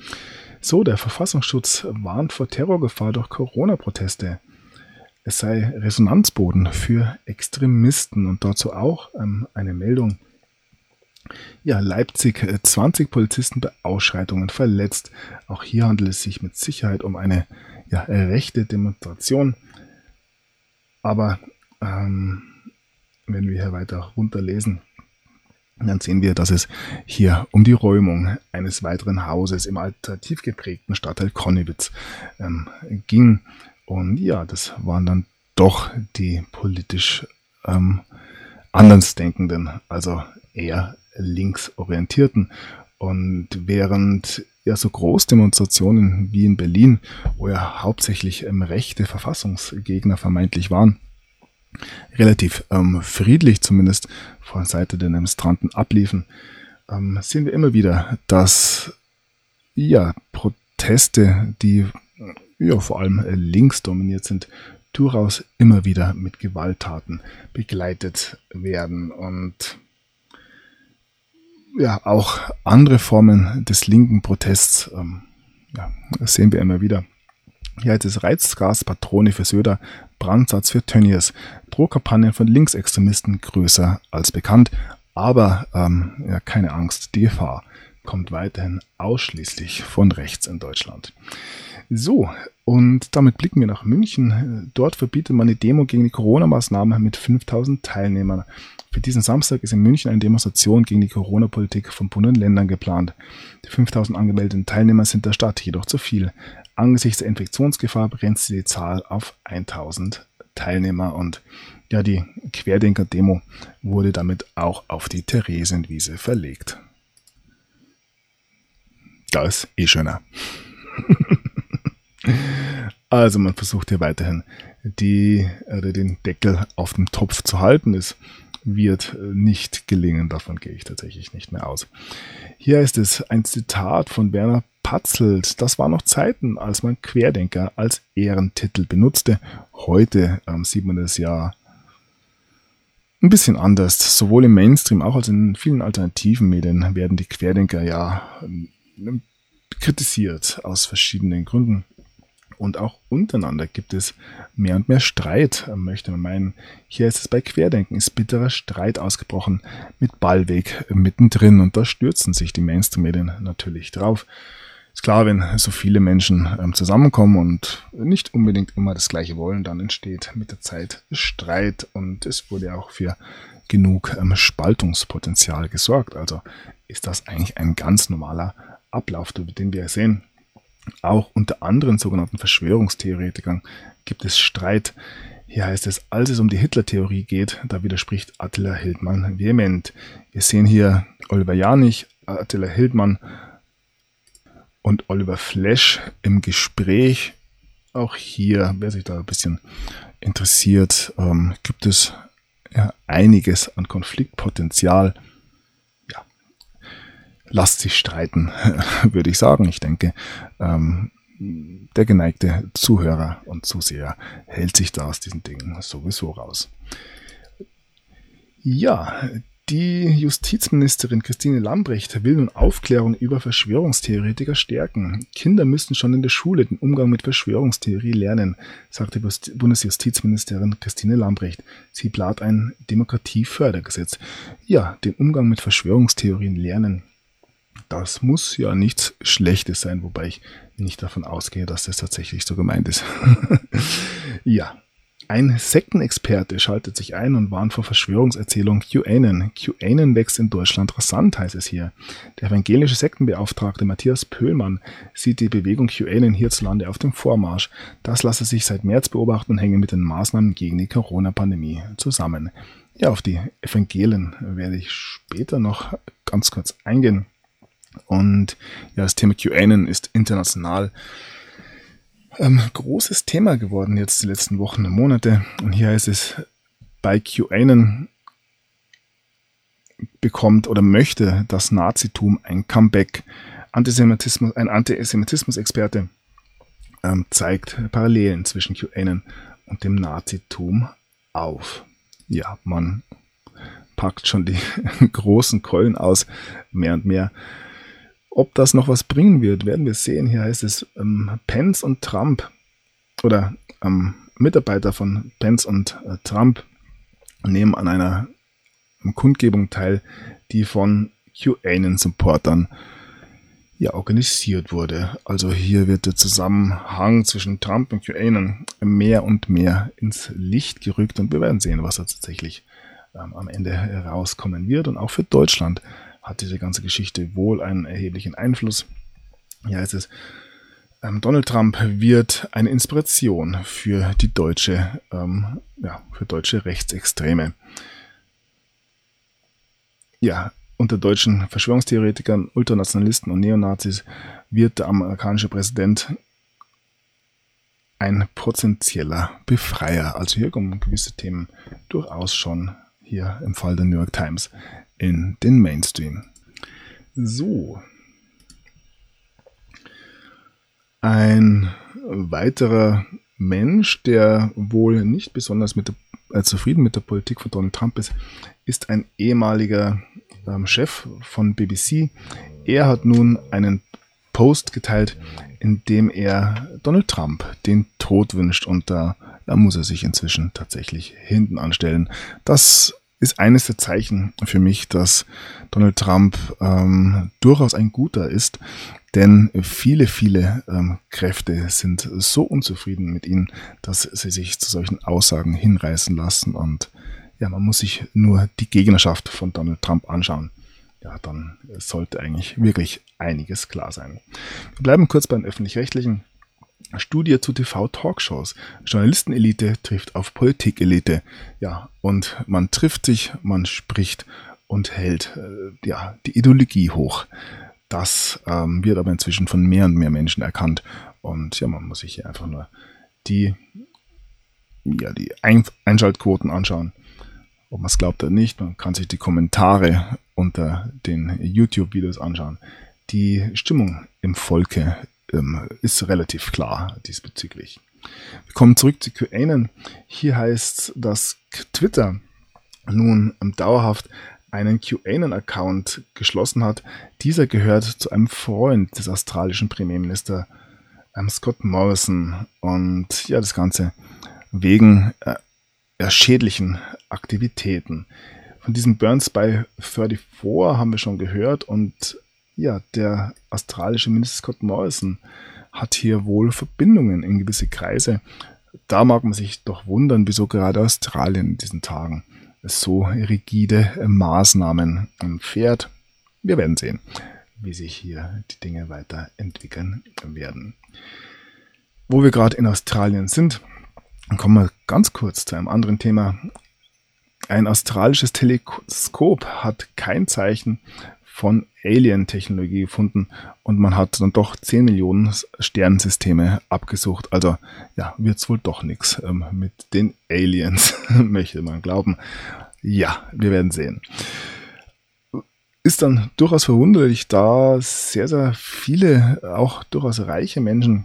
So, der Verfassungsschutz warnt vor Terrorgefahr durch Corona-Proteste. Es sei Resonanzboden für Extremisten und dazu auch ähm, eine Meldung ja, Leipzig 20 äh, Polizisten bei Ausschreitungen verletzt. Auch hier handelt es sich mit Sicherheit um eine ja, rechte Demonstration. Aber ähm, wenn wir hier weiter runterlesen, dann sehen wir, dass es hier um die Räumung eines weiteren Hauses im alternativ geprägten Stadtteil Konnewitz ähm, ging. Und ja, das waren dann doch die politisch ähm, Andersdenkenden, also eher linksorientierten. Und während ja so Großdemonstrationen wie in Berlin, wo ja hauptsächlich ähm, rechte Verfassungsgegner vermeintlich waren, relativ ähm, friedlich zumindest von Seite der Demonstranten abliefen, ähm, sehen wir immer wieder, dass ja Proteste, die ja vor allem äh, links dominiert sind, durchaus immer wieder mit Gewalttaten begleitet werden und ja, auch andere Formen des linken Protests, ähm, ja, sehen wir immer wieder. Hier heißt es Reizgaspatrone für Söder, Brandsatz für Tönnies, Drohkampagnen von Linksextremisten größer als bekannt. Aber ähm, ja, keine Angst, die Gefahr kommt weiterhin ausschließlich von rechts in Deutschland. So, und damit blicken wir nach München. Dort verbietet man eine Demo gegen die Corona-Maßnahmen mit 5000 Teilnehmern. Für diesen Samstag ist in München eine Demonstration gegen die Corona-Politik von Bund und Ländern geplant. Die 5000 angemeldeten Teilnehmer sind der Stadt jedoch zu viel. Angesichts der Infektionsgefahr begrenzt die Zahl auf 1000 Teilnehmer und ja, die Querdenker-Demo wurde damit auch auf die Theresienwiese verlegt. Da ist eh schöner. Also man versucht hier weiterhin die, äh, den Deckel auf dem Topf zu halten. Es wird nicht gelingen, davon gehe ich tatsächlich nicht mehr aus. Hier ist es ein Zitat von Werner Patzelt. Das war noch Zeiten, als man Querdenker als Ehrentitel benutzte. Heute ähm, sieht man das ja ein bisschen anders. Sowohl im Mainstream auch als in vielen alternativen Medien werden die Querdenker ja ähm, kritisiert aus verschiedenen Gründen. Und auch untereinander gibt es mehr und mehr Streit, möchte man meinen. Hier ist es bei Querdenken, ist bitterer Streit ausgebrochen mit Ballweg mittendrin und da stürzen sich die Mainstream-Medien natürlich drauf. Ist klar, wenn so viele Menschen ähm, zusammenkommen und nicht unbedingt immer das Gleiche wollen, dann entsteht mit der Zeit Streit und es wurde auch für genug ähm, Spaltungspotenzial gesorgt. Also ist das eigentlich ein ganz normaler Ablauf, den wir sehen. Auch unter anderen sogenannten Verschwörungstheoretikern gibt es Streit. Hier heißt es, als es um die Hitler-Theorie geht, da widerspricht Attila Hildmann vehement. Wir sehen hier Oliver Janich, Attila Hildmann und Oliver Flesch im Gespräch. Auch hier, wer sich da ein bisschen interessiert, ähm, gibt es ja, einiges an Konfliktpotenzial. Ja, lasst sich streiten, würde ich sagen. Ich denke, ähm, der geneigte Zuhörer und Zuseher hält sich da aus diesen Dingen sowieso raus. Ja, die Justizministerin Christine Lambrecht will nun Aufklärung über Verschwörungstheoretiker stärken. Kinder müssten schon in der Schule den Umgang mit Verschwörungstheorie lernen, sagte Bundesjustizministerin Christine Lambrecht. Sie plant ein Demokratiefördergesetz. Ja, den Umgang mit Verschwörungstheorien lernen. Das muss ja nichts Schlechtes sein, wobei ich nicht davon ausgehe, dass das tatsächlich so gemeint ist. ja, ein Sektenexperte schaltet sich ein und warnt vor Verschwörungserzählung QAnon. QAnon wächst in Deutschland rasant, heißt es hier. Der evangelische Sektenbeauftragte Matthias Pöhlmann sieht die Bewegung QAnon hierzulande auf dem Vormarsch. Das lasse sich seit März beobachten und hänge mit den Maßnahmen gegen die Corona-Pandemie zusammen. Ja, auf die Evangelien werde ich später noch ganz kurz eingehen. Und ja, das Thema QAnon ist international ähm, großes Thema geworden jetzt die letzten Wochen und Monate. Und hier heißt es, bei QAnon bekommt oder möchte das Nazitum ein Comeback. Antisemitismus, ein Antisemitismus-Experte ähm, zeigt Parallelen zwischen QAnon und dem Nazitum auf. Ja, man packt schon die großen Keulen aus, mehr und mehr. Ob das noch was bringen wird, werden wir sehen. Hier heißt es, ähm, Pence und Trump oder ähm, Mitarbeiter von Pence und äh, Trump nehmen an einer Kundgebung teil, die von QAnon-Supportern ja organisiert wurde. Also hier wird der Zusammenhang zwischen Trump und QAnon mehr und mehr ins Licht gerückt und wir werden sehen, was da tatsächlich ähm, am Ende herauskommen wird und auch für Deutschland hat diese ganze Geschichte wohl einen erheblichen Einfluss. Ja, es ist, ähm, Donald Trump wird eine Inspiration für die deutsche, ähm, ja, für deutsche Rechtsextreme. Ja, unter deutschen Verschwörungstheoretikern, Ultranationalisten und Neonazis wird der amerikanische Präsident ein potenzieller Befreier. Also hier kommen gewisse Themen durchaus schon hier im Fall der New York Times in den Mainstream. So. Ein weiterer Mensch, der wohl nicht besonders mit der, äh, zufrieden mit der Politik von Donald Trump ist, ist ein ehemaliger ähm, Chef von BBC. Er hat nun einen Post geteilt, in dem er Donald Trump den Tod wünscht und da, da muss er sich inzwischen tatsächlich hinten anstellen. Das ist eines der Zeichen für mich, dass Donald Trump ähm, durchaus ein guter ist, denn viele, viele ähm, Kräfte sind so unzufrieden mit ihm, dass sie sich zu solchen Aussagen hinreißen lassen und ja, man muss sich nur die Gegnerschaft von Donald Trump anschauen. Ja, dann sollte eigentlich wirklich einiges klar sein. Wir bleiben kurz beim öffentlich-rechtlichen. Studie zu TV-Talkshows. Journalistenelite trifft auf Politikelite. Ja, und man trifft sich, man spricht und hält äh, ja, die Ideologie hoch. Das ähm, wird aber inzwischen von mehr und mehr Menschen erkannt. Und ja, man muss sich hier einfach nur die ja, die Ein Einschaltquoten anschauen. Ob man es glaubt oder nicht, man kann sich die Kommentare unter den YouTube-Videos anschauen. Die Stimmung im Volke ähm, ist relativ klar diesbezüglich. Wir kommen zurück zu QAnon. Hier heißt, dass Twitter nun dauerhaft einen QAnon-Account geschlossen hat. Dieser gehört zu einem Freund des australischen Premierministers ähm, Scott Morrison. Und ja, das Ganze wegen äh, schädlichen Aktivitäten. Von diesem Burns by 34 haben wir schon gehört und ja, der australische Minister Scott Morrison hat hier wohl Verbindungen in gewisse Kreise. Da mag man sich doch wundern, wieso gerade Australien in diesen Tagen so rigide Maßnahmen fährt. Wir werden sehen, wie sich hier die Dinge weiterentwickeln werden. Wo wir gerade in Australien sind, kommen wir ganz kurz zu einem anderen Thema. Ein australisches Teleskop hat kein Zeichen von Alien-Technologie gefunden und man hat dann doch 10 Millionen Sternensysteme abgesucht. Also ja, wird es wohl doch nichts ähm, mit den Aliens, möchte man glauben. Ja, wir werden sehen. Ist dann durchaus verwunderlich, da sehr, sehr viele, auch durchaus reiche Menschen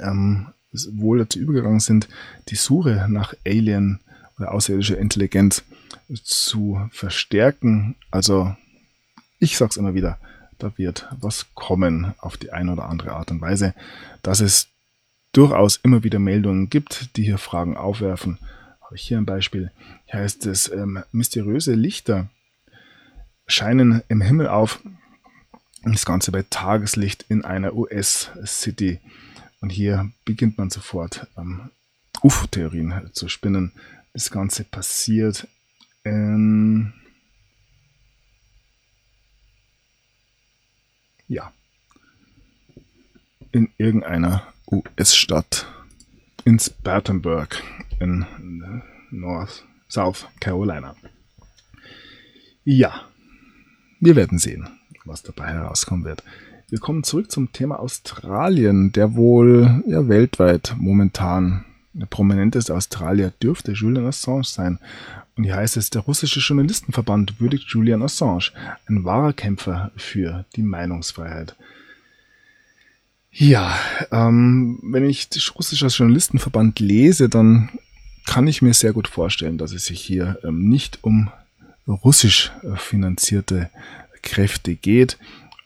ähm, wohl dazu übergegangen sind, die Suche nach Alien oder außerirdischer Intelligenz zu verstärken. Also ich sage es immer wieder, da wird was kommen auf die eine oder andere Art und Weise, dass es durchaus immer wieder Meldungen gibt, die hier Fragen aufwerfen. Habe ich hier ein Beispiel. Hier heißt es, ähm, mysteriöse Lichter scheinen im Himmel auf. Das Ganze bei Tageslicht in einer US-City. Und hier beginnt man sofort ähm, UFO-Theorien zu spinnen. Das Ganze passiert in ja, in irgendeiner US-Stadt in Spartanburg in North, South Carolina. Ja, wir werden sehen, was dabei herauskommen wird. Wir kommen zurück zum Thema Australien, der wohl ja, weltweit momentan der prominenteste Australier dürfte Julian Assange sein. Und hier heißt es, der russische Journalistenverband würdigt Julian Assange, ein wahrer Kämpfer für die Meinungsfreiheit. Ja, ähm, wenn ich den russischen Journalistenverband lese, dann kann ich mir sehr gut vorstellen, dass es sich hier ähm, nicht um russisch äh, finanzierte Kräfte geht.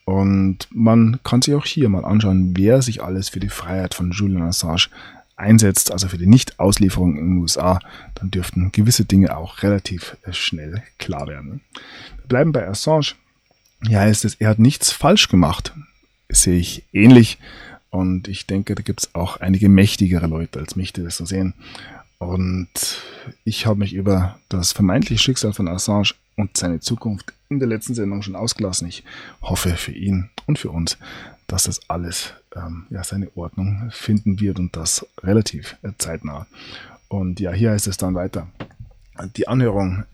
Und man kann sich auch hier mal anschauen, wer sich alles für die Freiheit von Julian Assange einsetzt, also für die Nicht-Auslieferung in den USA, dann dürften gewisse Dinge auch relativ äh, schnell klar werden. Wir bleiben bei Assange. Hier heißt es, er hat nichts falsch gemacht. Das sehe ich ähnlich. Und ich denke, da gibt es auch einige mächtigere Leute als mich, die das so sehen. Und ich habe mich über das vermeintliche Schicksal von Assange und seine Zukunft in der letzten Sendung schon ausgelassen. Ich hoffe für ihn und für uns, dass das alles ähm, ja, seine Ordnung finden wird und das relativ äh, zeitnah. Und ja, hier heißt es dann weiter. Die Anhörung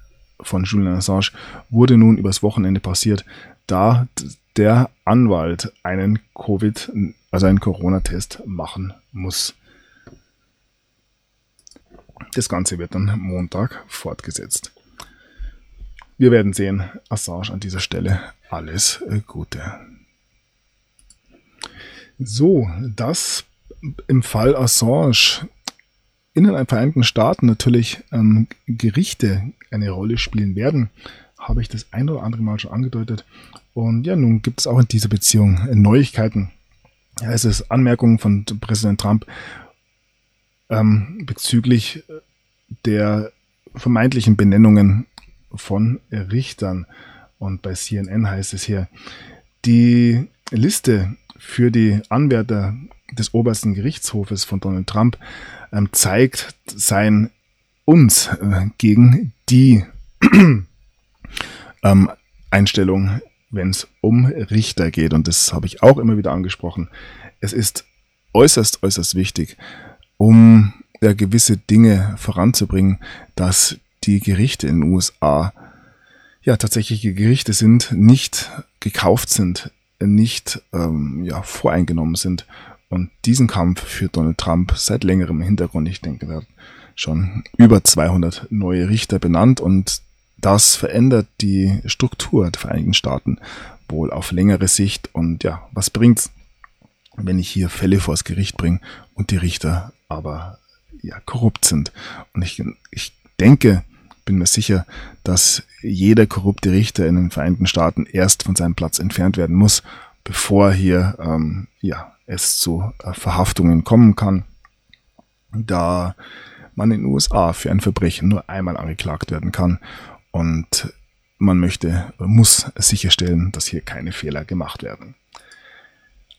von Julian Assange wurde nun übers Wochenende passiert, da der Anwalt einen Covid, also einen Corona-Test machen muss. Das Ganze wird dann Montag fortgesetzt. Wir werden sehen. Assange an dieser Stelle alles äh, Gute. So, dass im Fall Assange in den Vereinigten Staaten natürlich ähm, Gerichte eine Rolle spielen werden, habe ich das ein oder andere Mal schon angedeutet. Und ja, nun gibt es auch in dieser Beziehung Neuigkeiten. Ja, es ist Anmerkungen von Präsident Trump ähm, bezüglich der vermeintlichen Benennungen von Richtern. Und bei CNN heißt es hier, die Liste für die Anwärter des obersten Gerichtshofes von Donald Trump ähm, zeigt sein uns äh, gegen die ähm, Einstellung, wenn es um Richter geht. Und das habe ich auch immer wieder angesprochen. Es ist äußerst, äußerst wichtig, um ja, gewisse Dinge voranzubringen, dass die Gerichte in den USA ja tatsächliche Gerichte sind, nicht gekauft sind, nicht ähm, ja, voreingenommen sind Und diesen Kampf führt Donald Trump seit längerem im Hintergrund. Ich denke, er hat schon über 200 neue Richter benannt und das verändert die Struktur der Vereinigten Staaten wohl auf längere Sicht. Und ja, was bringt's, wenn ich hier Fälle vors Gericht bringe und die Richter aber ja korrupt sind? Und ich, ich denke, bin mir sicher, dass jeder korrupte Richter in den Vereinigten Staaten erst von seinem Platz entfernt werden muss, bevor hier ähm, ja, es zu äh, Verhaftungen kommen kann, da man in den USA für ein Verbrechen nur einmal angeklagt werden kann und man möchte, muss sicherstellen, dass hier keine Fehler gemacht werden.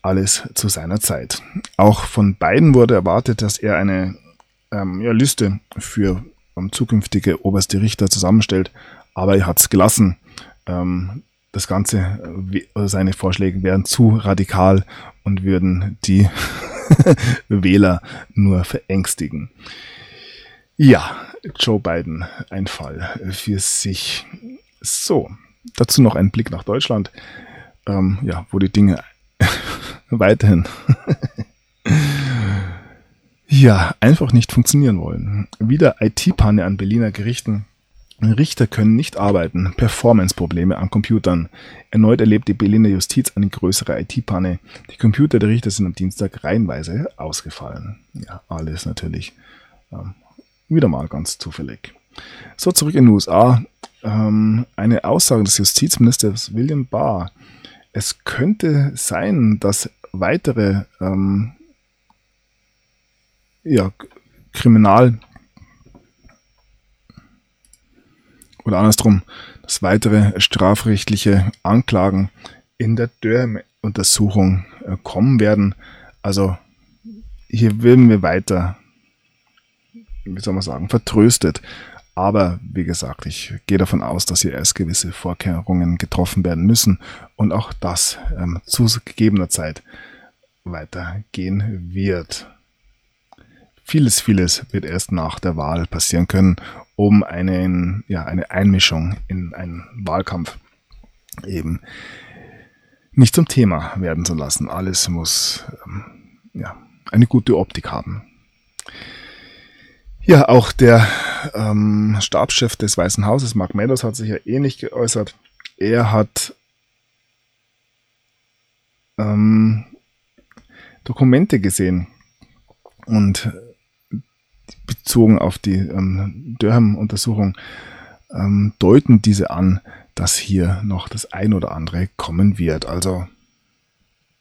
Alles zu seiner Zeit. Auch von beiden wurde erwartet, dass er eine ähm, ja, Liste für zukünftige oberste Richter zusammenstellt, aber er hat es gelassen. Ähm, das Ganze, äh, seine Vorschläge wären zu radikal und würden die Wähler nur verängstigen. Ja, Joe Biden, ein Fall für sich. So, dazu noch ein Blick nach Deutschland, ähm, ja, wo die Dinge weiterhin ja, einfach nicht funktionieren wollen. Wieder IT-Panne an Berliner Gerichten. Richter können nicht arbeiten. Performance-Probleme an Computern. Erneut erlebt die Berliner Justiz eine größere IT-Panne. Die Computer der Richter sind am Dienstag reihenweise ausgefallen. Ja, alles natürlich ähm, wieder mal ganz zufällig. So, zurück in den USA. Ähm, eine Aussage des Justizministers William Barr. Es könnte sein, dass weitere ähm, ja, Kriminal oder andersrum, dass weitere strafrechtliche Anklagen in der Durham-Untersuchung äh, kommen werden. Also hier werden wir weiter, wie soll man sagen, vertröstet. Aber wie gesagt, ich gehe davon aus, dass hier erst gewisse Vorkehrungen getroffen werden müssen und auch das ähm, zu gegebener Zeit weitergehen wird. Vieles, vieles wird erst nach der Wahl passieren können, um einen, ja, eine Einmischung in einen Wahlkampf eben nicht zum Thema werden zu lassen. Alles muss ähm, ja, eine gute Optik haben. Ja, auch der ähm, Stabschef des Weißen Hauses, Mark Meadows, hat sich ja ähnlich geäußert. Er hat ähm, Dokumente gesehen und bezogen auf die ähm, Durham-Untersuchung ähm, deuten diese an, dass hier noch das ein oder andere kommen wird. Also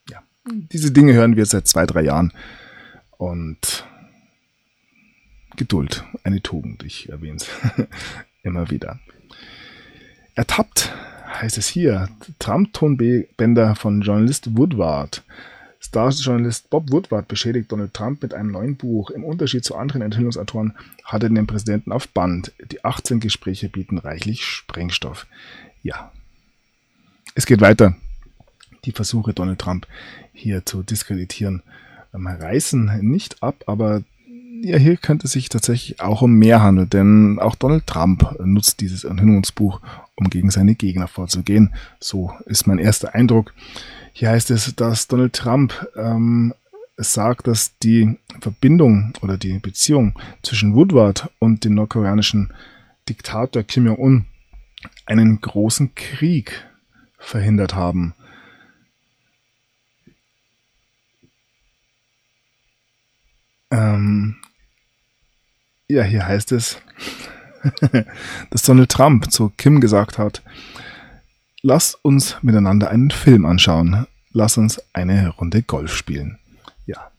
ja, diese Dinge hören wir seit zwei, drei Jahren und Geduld, eine Tugend, ich erwähne es immer wieder. Ertappt heißt es hier, Trump-Tonbänder von Journalist Woodward. Star-Journalist Bob Woodward beschädigt Donald Trump mit einem neuen Buch. Im Unterschied zu anderen Enthüllungsautoren hat er den Präsidenten auf Band. Die 18 Gespräche bieten reichlich Sprengstoff. Ja. Es geht weiter. Die Versuche, Donald Trump hier zu diskreditieren, ähm, reißen nicht ab, aber ja, hier könnte es sich tatsächlich auch um mehr handeln, denn auch Donald Trump nutzt dieses Enthüllungsbuch, um gegen seine Gegner vorzugehen. So ist mein erster Eindruck. Hier heißt es, dass Donald Trump ähm, sagt, dass die Verbindung oder die Beziehung zwischen Woodward und dem nordkoreanischen Diktator Kim Jong-un einen großen Krieg verhindert haben. Ähm, ja, hier heißt es, dass Donald Trump zu Kim gesagt hat, lass uns miteinander einen Film anschauen. Lass uns eine Runde Golf spielen. Ja.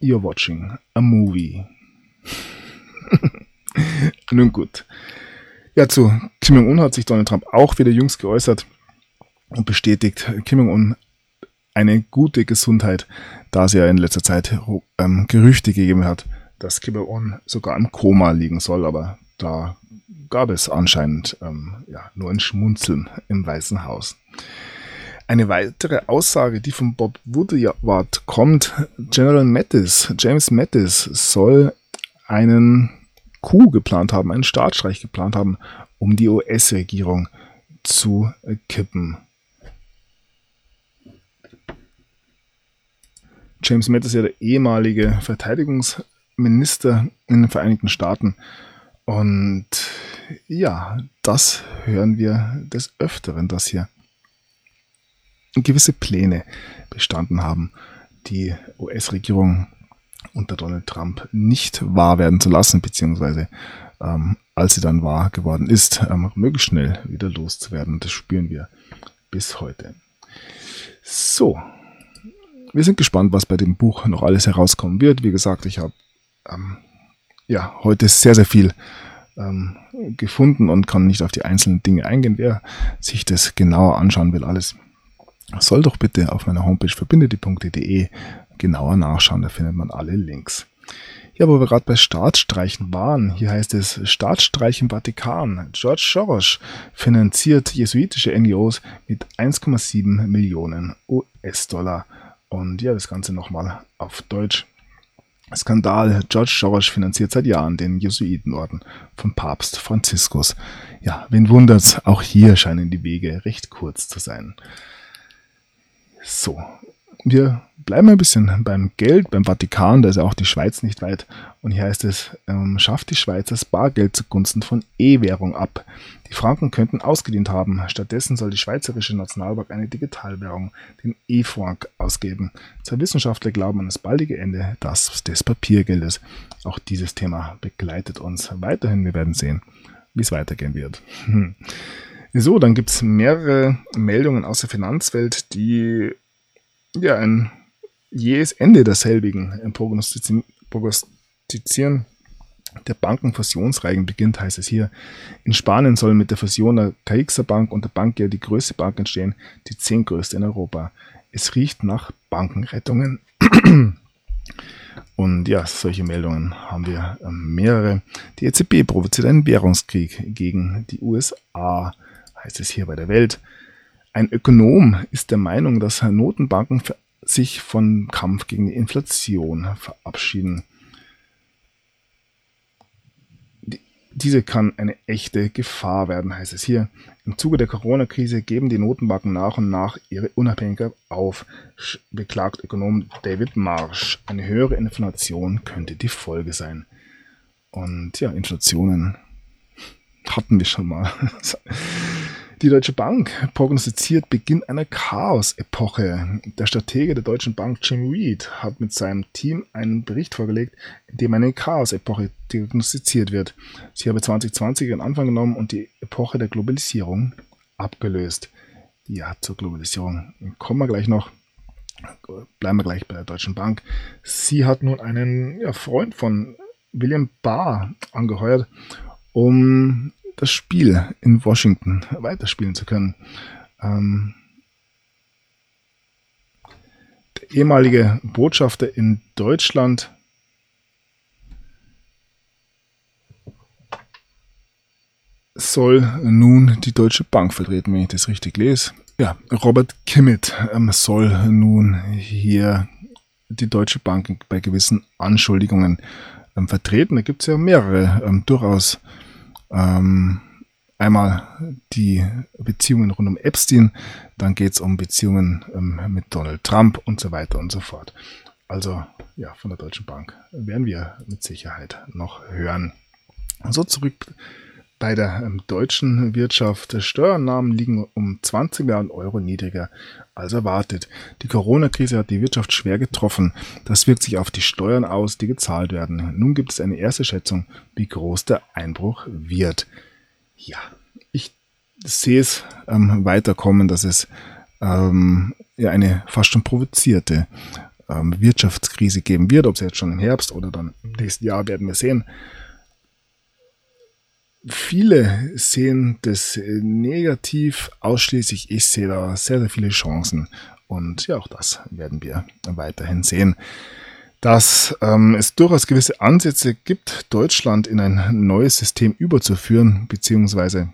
You're watching a movie. Nun gut. Ja, zu Kim Jong-un hat sich Donald Trump auch wieder jüngst geäußert und bestätigt Kim Jong-un eine gute Gesundheit, da es ja in letzter Zeit ähm, Gerüchte gegeben hat, dass Kim Jong-un sogar im Koma liegen soll, aber da gab es anscheinend ähm, ja, nur ein Schmunzeln im Weißen Haus. Eine weitere Aussage, die von Bob Woodward kommt, General Mattis, James Mattis soll einen Coup geplant haben, einen Staatsstreich geplant haben, um die US-Regierung zu kippen. James Mattis ist ja der ehemalige Verteidigungsminister in den Vereinigten Staaten. Und ja, das hören wir des Öfteren, dass hier gewisse Pläne bestanden haben, die US-Regierung unter Donald Trump nicht wahr werden zu lassen, beziehungsweise ähm, als sie dann wahr geworden ist, ähm, möglichst schnell wieder loszuwerden. Das spüren wir bis heute. So, wir sind gespannt, was bei dem Buch noch alles herauskommen wird. Wie gesagt, ich habe ähm, ja heute sehr, sehr viel ähm, gefunden und kann nicht auf die einzelnen Dinge eingehen. Wer sich das genauer anschauen will, alles soll doch bitte auf meiner Homepage verbindete.de genauer nachschauen. Da findet man alle Links. Ja, wo wir gerade bei Staatsstreichen waren, hier heißt es Staatsstreich im Vatikan. George Soros finanziert jesuitische NGOs mit 1,7 Millionen US-Dollar. Und ja, das Ganze nochmal auf Deutsch. Skandal. George Soros finanziert seit Jahren den Jesuitenorden von Papst Franziskus. Ja, wen wundert's? Auch hier scheinen die Wege recht kurz zu sein. So, wir bleiben ein bisschen beim Geld, beim Vatikan, da ist ja auch die Schweiz nicht weit. Und hier heißt es, ähm, schafft die Schweiz das Bargeld zugunsten von E-Währung ab. Die Franken könnten ausgedient haben. Stattdessen soll die Schweizerische Nationalbank eine Digitalwährung, den E-Franc, ausgeben. Zwei Wissenschaftler glauben an das baldige Ende des, des Papiergeldes. Auch dieses Thema begleitet uns weiterhin. Wir werden sehen, wie es weitergehen wird. Hm. So, dann gibt es mehrere Meldungen aus der Finanzwelt, die ja ein jähes Ende derselbigen prognostizieren. Der Bankenfusionsreigen beginnt, heißt es hier. In Spanien soll mit der Fusion der Caixa Bank und der Bankia die größte Bank entstehen, die zehntgrößte in Europa. Es riecht nach Bankenrettungen. Und ja, solche Meldungen haben wir ähm, mehrere. Die EZB provoziert einen Währungskrieg gegen die USA, heißt es hier bei der Welt. Ein Ökonom ist der Meinung, dass Notenbanken sich vom Kampf gegen die Inflation verabschieden. Diese kann eine echte Gefahr werden, heißt es hier. Im Zuge der Corona-Krise geben die Notenbanken nach und nach ihre Unabhängigkeit auf, beklagt Ökonom David Marsh. Eine höhere Inflation könnte die Folge sein. Und ja, Inflationen hatten wir schon mal. Die Deutsche Bank prognostiziert Beginn einer Chaos-Epoche. Der Stratege der Deutschen Bank, Jim Reed, hat mit seinem Team einen Bericht vorgelegt, in dem eine Chaos-Epoche diagnostiziert wird. Sie habe 2020 ihren Anfang genommen und die Epoche der Globalisierung abgelöst. Ja, zur Globalisierung kommen wir gleich noch. Bleiben wir gleich bei der Deutschen Bank. Sie hat nun einen ja, Freund von William Barr angeheuert, um das Spiel in Washington weiterspielen zu können. Ähm, der ehemalige Botschafter in Deutschland soll nun die Deutsche Bank vertreten, wenn ich das richtig lese. Ja, Robert Kimmett ähm, soll nun hier die Deutsche Bank bei gewissen Anschuldigungen ähm, vertreten. Da gibt es ja mehrere ähm, durchaus ähm, einmal die Beziehungen rund um Epstein, dann geht es um Beziehungen ähm, mit Donald Trump und so weiter und so fort. Also ja, von der Deutschen Bank werden wir mit Sicherheit noch hören. So zurück bei der ähm, deutschen Wirtschaft. Steuernahmen liegen um 20 Milliarden Euro niedriger als erwartet. Die Corona-Krise hat die Wirtschaft schwer getroffen. Das wirkt sich auf die Steuern aus, die gezahlt werden. Nun gibt es eine erste Schätzung, wie groß der Einbruch wird. Ja, ich sehe es ähm, weiterkommen, dass es ähm, ja eine fast schon provozierte ähm, Wirtschaftskrise geben wird. Ob es jetzt schon im Herbst oder dann im nächsten Jahr werden wir sehen viele sehen das äh, negativ ausschließlich. Ich sehe da sehr, sehr viele Chancen. Und ja, auch das werden wir weiterhin sehen. Dass ähm, es durchaus gewisse Ansätze gibt, Deutschland in ein neues System überzuführen, beziehungsweise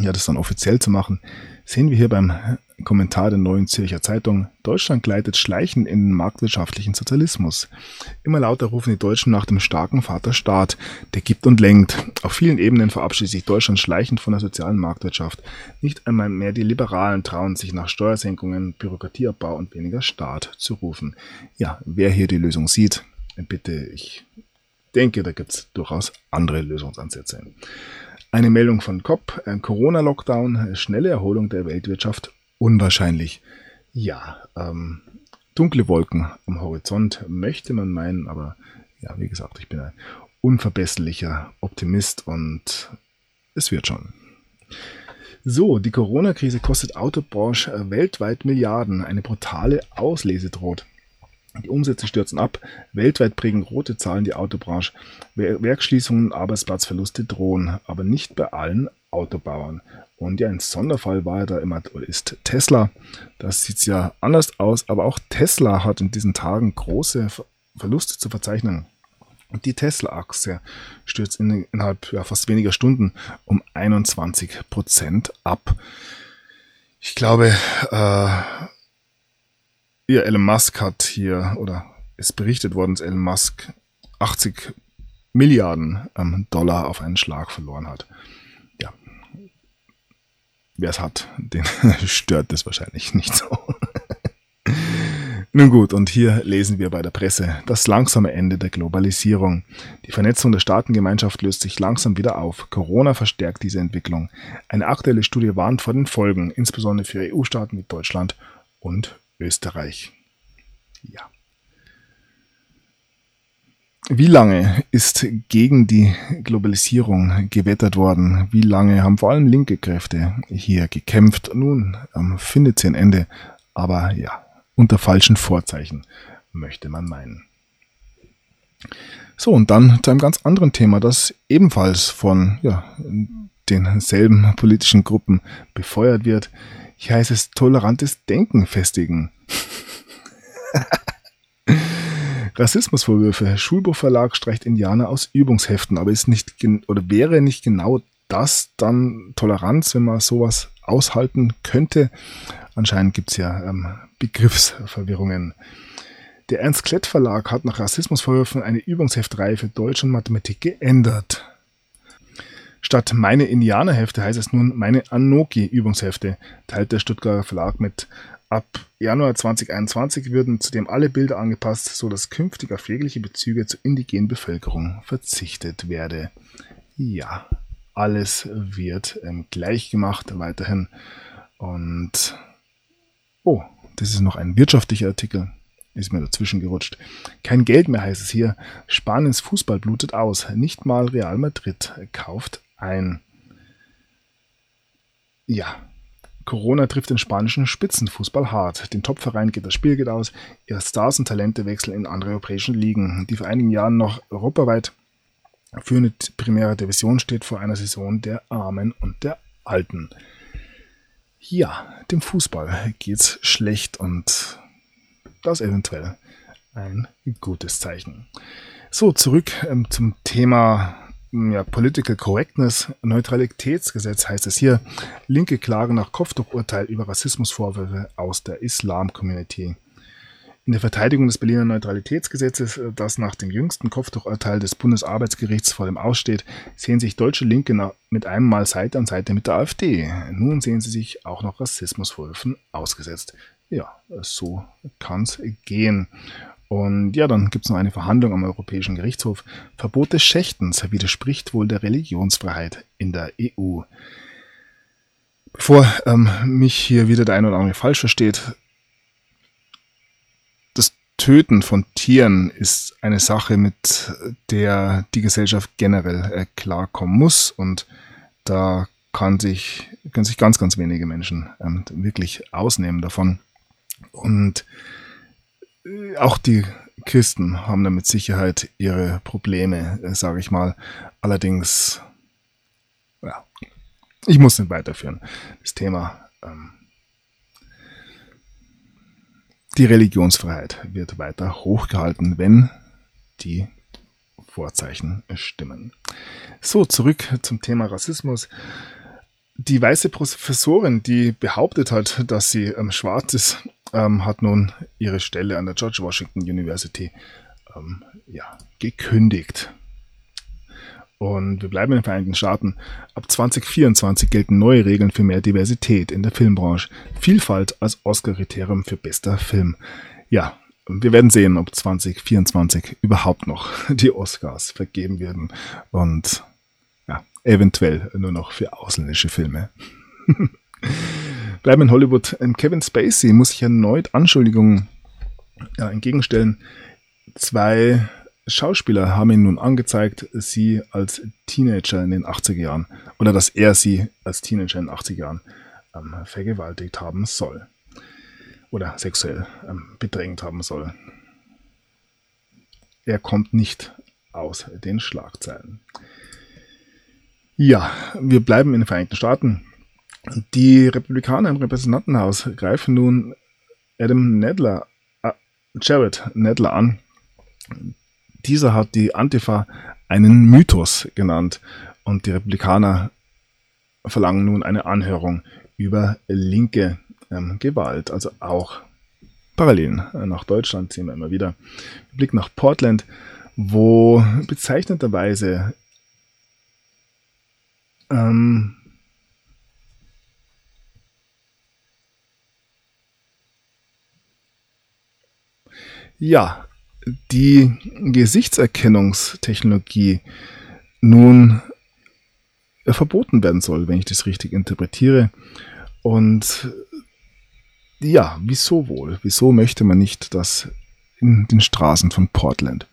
ja, das dann offiziell zu machen, sehen wir hier beim Kommentar der Neuen Zürcher Zeitung. Deutschland gleitet schleichend in den marktwirtschaftlichen Sozialismus. Immer lauter rufen die Deutschen nach dem starken Vaterstaat, der gibt und lenkt. Auf vielen Ebenen verabschiedet sich Deutschland schleichend von der sozialen Marktwirtschaft. Nicht einmal mehr die Liberalen trauen sich nach Steuersenkungen, Bürokratieabbau und weniger Staat zu rufen. Ja, wer hier die Lösung sieht, bitte, ich denke, da gibt es durchaus andere Lösungsansätze. Eine Meldung von COP, Corona-Lockdown, schnelle Erholung der Weltwirtschaft, unwahrscheinlich. Ja, ähm, dunkle Wolken am Horizont möchte man meinen, aber ja, wie gesagt, ich bin ein unverbesserlicher Optimist und es wird schon. So, die Corona-Krise kostet Autobranche weltweit Milliarden. Eine brutale Auslese droht. Die Umsätze stürzen ab. Weltweit prägen rote Zahlen die Autobranche. Werksschließungen Arbeitsplatzverluste drohen, aber nicht bei allen Autobauern. Und ja, ein Sonderfall war ja da immer, ist Tesla. Das sieht ja anders aus, aber auch Tesla hat in diesen Tagen große Verluste zu verzeichnen. Und die Tesla-Aktie stürzt in, innerhalb ja, fast weniger Stunden um 21 Prozent ab. Ich glaube, äh, ja, Elon Musk hat hier, oder ist berichtet worden, dass Elon Musk 80 Milliarden ähm, Dollar auf einen Schlag verloren hat. Ja. Wer es hat, den stört das wahrscheinlich nicht so. Nun gut, und hier lesen wir bei der Presse das langsame Ende der Globalisierung. Die Vernetzung der Staatengemeinschaft löst sich langsam wieder auf. Corona verstärkt diese Entwicklung. Eine aktuelle Studie warnt vor den Folgen, insbesondere für EU-Staaten wie Deutschland und Österreich. Ja. Wie lange ist gegen die Globalisierung gewettert worden? Wie lange haben vor allem linke Kräfte hier gekämpft? Nun ähm, findet sie ein Ende, aber ja, unter falschen Vorzeichen, möchte man meinen. So, und dann zu einem ganz anderen Thema, das ebenfalls von ja, denselben politischen Gruppen befeuert wird. Hier heißt es tolerantes Denken festigen. Rassismusvorwürfe. Schulbuchverlag streicht Indianer aus Übungsheften, aber ist nicht oder wäre nicht genau das dann Toleranz, wenn man sowas aushalten könnte? Anscheinend gibt es ja ähm, Begriffsverwirrungen. Der Ernst Klett Verlag hat nach Rassismusvorwürfen eine Übungsheftreihe für Deutsch und Mathematik geändert. Statt meine Indianerhefte heißt es nun meine Anoki-Übungshefte, teilt der Stuttgarter Verlag mit. Ab Januar 2021 würden zudem alle Bilder angepasst, so dass künftig auf jegliche Bezüge zur indigenen Bevölkerung verzichtet werde. Ja, alles wird ähm, gleich gemacht weiterhin. Und oh, das ist noch ein wirtschaftlicher Artikel. Ist mir dazwischen gerutscht. Kein Geld mehr heißt es hier. Spaniens Fußball blutet aus. Nicht mal Real Madrid kauft ein. Ja, Corona trifft den spanischen Spitzenfußball hart. Den Topverein geht das Spielgeld aus. Ihre Stars und Talente wechseln in andere europäische Ligen. Die vor einigen Jahren noch europaweit führende Primera Division steht vor einer Saison der Armen und der Alten. Ja, dem Fußball geht's schlecht und das eventuell ein gutes Zeichen. So, zurück ähm, zum Thema ja, Political Correctness, Neutralitätsgesetz heißt es hier. Linke klagen nach Kopftuchurteil über Rassismusvorwürfe aus der Islam-Community. In der Verteidigung des Berliner Neutralitätsgesetzes, äh, das nach dem jüngsten Kopftuchurteil des Bundesarbeitsgerichts vor dem aussteht, sehen sich deutsche Linke mit einem Mal Seite an Seite mit der AfD. Nun sehen sie sich auch noch Rassismusvorwürfen ausgesetzt. Ja, so kann es gehen. Und ja, dann gibt es noch eine Verhandlung am Europäischen Gerichtshof. Verbot des Schächtens widerspricht wohl der Religionsfreiheit in der EU. Bevor ähm, mich hier wieder der eine oder andere falsch versteht, das Töten von Tieren ist eine Sache, mit der die Gesellschaft generell äh, klarkommen muss. Und da kann sich, können sich ganz, ganz wenige Menschen ähm, wirklich ausnehmen davon. Und auch die Christen haben da mit Sicherheit ihre Probleme, äh, sage ich mal. Allerdings, ja, ich muss nicht weiterführen. Das Thema, ähm, die Religionsfreiheit wird weiter hochgehalten, wenn die Vorzeichen stimmen. So, zurück zum Thema Rassismus. Die weiße Professorin, die behauptet hat, dass sie ähm, schwarz ist, ähm, hat nun ihre Stelle an der George Washington University ähm, ja, gekündigt. Und wir bleiben in den Vereinigten Staaten. Ab 2024 gelten neue Regeln für mehr Diversität in der Filmbranche. Vielfalt als Oscar-Kriterium für bester Film. Ja, wir werden sehen, ob 2024 überhaupt noch die Oscars vergeben werden. Und eventuell nur noch für ausländische Filme. bleiben in Hollywood. Ähm, Kevin Spacey muss sich erneut Anschuldigungen ja, entgegenstellen. Zwei Schauspieler haben ihn nun angezeigt, sie als Teenager in den 80er Jahren oder dass er sie als Teenager in den 80er Jahren ähm, vergewaltigt haben soll oder sexuell ähm, bedrängt haben soll. Er kommt nicht aus den Schlagzeilen. Ja, wir bleiben in den Vereinigten Staaten. Die Republikaner im Repräsentantenhaus greifen nun Adam Nedler, äh, Jared Nedler an. Dieser hat die Antifa einen Mythos genannt und die Republikaner verlangen nun eine Anhörung über linke ähm, Gewalt, also auch Parallelen nach Deutschland sehen wir immer wieder. Blick nach Portland, wo bezeichnenderweise ähm, ja, die Gesichtserkennungstechnologie nun verboten werden soll, wenn ich das richtig interpretiere. Und ja, wieso wohl? Wieso möchte man nicht, dass in den Straßen von Portland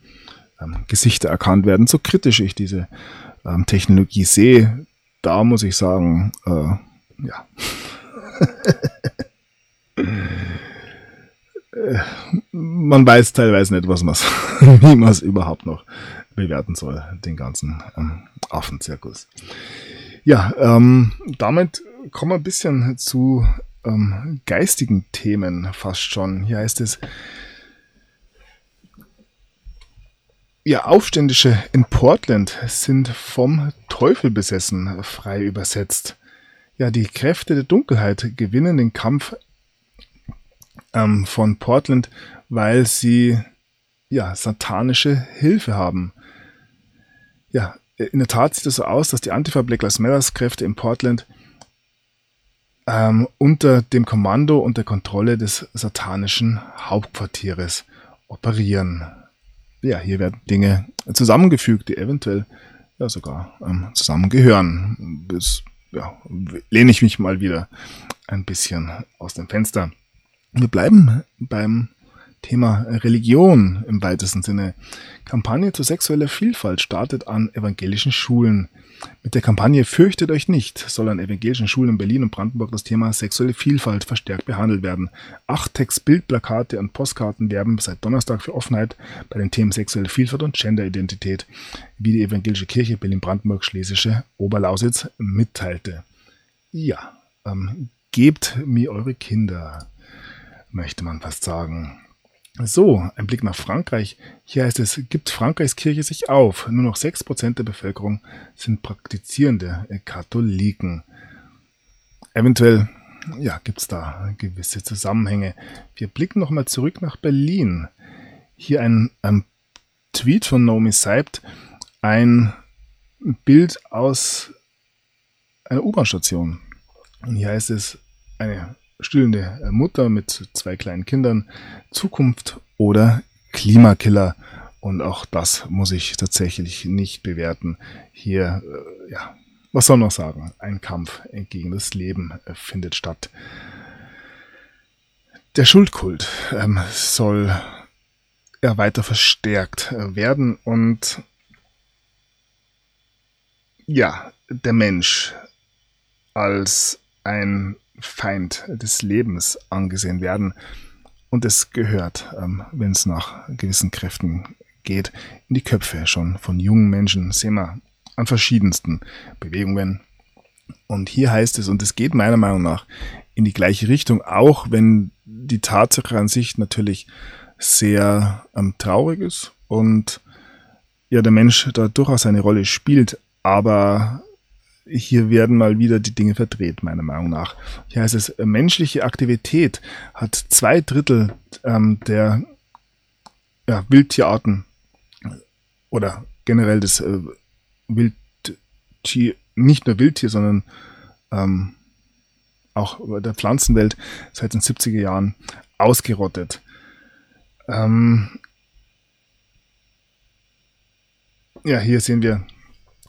ähm, Gesichter erkannt werden? So kritisch ich diese ähm, Technologie sehe, da muss ich sagen, äh, ja. man weiß teilweise nicht, was man wie man es überhaupt noch bewerten soll, den ganzen ähm, Affenzirkus. Ja, ähm, damit kommen wir ein bisschen zu ähm, geistigen Themen fast schon. Hier heißt es, ja, Aufständische in Portland sind vom Teufel besessen, frei übersetzt. Ja, die Kräfte der Dunkelheit gewinnen den Kampf ähm, von Portland, weil sie ja satanische Hilfe haben. Ja, in der Tat sieht es so aus, dass die Antifa Black Lives Matter Kräfte in Portland ähm, unter dem Kommando und der Kontrolle des satanischen Hauptquartieres operieren. Ja, hier werden Dinge zusammengefügt, die eventuell ja sogar ähm, zusammengehören. Das ja, lehne ich mich mal wieder ein bisschen aus dem Fenster. Wir bleiben beim Thema Religion im weitesten Sinne. Kampagne zur sexueller Vielfalt startet an evangelischen Schulen. Mit der Kampagne Fürchtet euch nicht soll an evangelischen Schulen in Berlin und Brandenburg das Thema sexuelle Vielfalt verstärkt behandelt werden. Acht Textbildplakate und Postkarten werben seit Donnerstag für Offenheit bei den Themen sexuelle Vielfalt und Genderidentität, wie die evangelische Kirche Berlin-Brandenburg-Schlesische Oberlausitz mitteilte. Ja, ähm, gebt mir eure Kinder möchte man fast sagen. So, ein Blick nach Frankreich. Hier heißt es, gibt Frankreichs Kirche sich auf. Nur noch 6% der Bevölkerung sind praktizierende Katholiken. Eventuell, ja, gibt es da gewisse Zusammenhänge. Wir blicken nochmal zurück nach Berlin. Hier ein, ein Tweet von Naomi Seibt, ein Bild aus einer U-Bahn-Station. Und hier heißt es, eine stillende Mutter mit zwei kleinen Kindern, Zukunft oder Klimakiller. Und auch das muss ich tatsächlich nicht bewerten. Hier, äh, ja, was soll man sagen? Ein Kampf gegen das Leben äh, findet statt. Der Schuldkult ähm, soll ja weiter verstärkt äh, werden und ja, der Mensch als ein Feind des Lebens angesehen werden. Und es gehört, ähm, wenn es nach gewissen Kräften geht, in die Köpfe schon von jungen Menschen, sehen wir an verschiedensten Bewegungen. Und hier heißt es, und es geht meiner Meinung nach in die gleiche Richtung, auch wenn die Tatsache an sich natürlich sehr ähm, traurig ist und ja der Mensch da durchaus eine Rolle spielt, aber hier werden mal wieder die Dinge verdreht, meiner Meinung nach. Hier heißt es, äh, menschliche Aktivität hat zwei Drittel ähm, der ja, Wildtierarten oder generell des äh, Wildtier, nicht nur Wildtier, sondern ähm, auch der Pflanzenwelt seit den 70er Jahren ausgerottet. Ähm, ja, hier sehen wir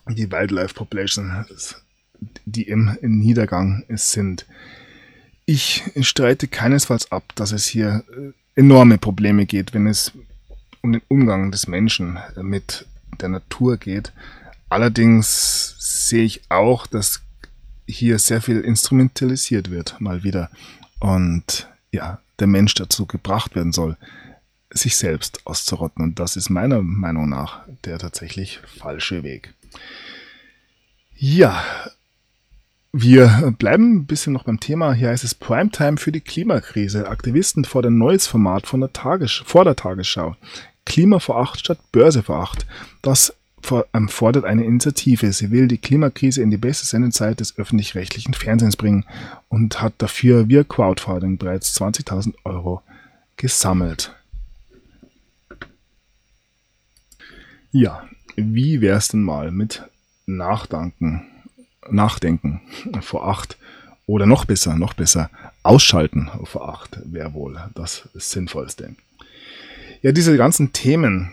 die Wildlife Population, die im Niedergang sind. Ich streite keinesfalls ab, dass es hier äh, enorme Probleme geht, wenn es um den Umgang des Menschen mit der Natur geht. Allerdings sehe ich auch, dass hier sehr viel instrumentalisiert wird, mal wieder. Und ja, der Mensch dazu gebracht werden soll, sich selbst auszurotten. Und das ist meiner Meinung nach der tatsächlich falsche Weg. Ja, wir bleiben ein bisschen noch beim Thema. Hier heißt es Primetime für die Klimakrise. Aktivisten fordern neues Format von der vor der Tagesschau. Klima vor acht statt Börse vor acht. Das ähm, fordert eine Initiative. Sie will die Klimakrise in die beste Sendezeit des öffentlich-rechtlichen Fernsehens bringen und hat dafür via Crowdfunding bereits 20.000 Euro gesammelt. Ja, wie wär's denn mal mit Nachdenken, Nachdenken vor acht oder noch besser, noch besser, Ausschalten vor acht wäre wohl das Sinnvollste. Ja, diese ganzen Themen,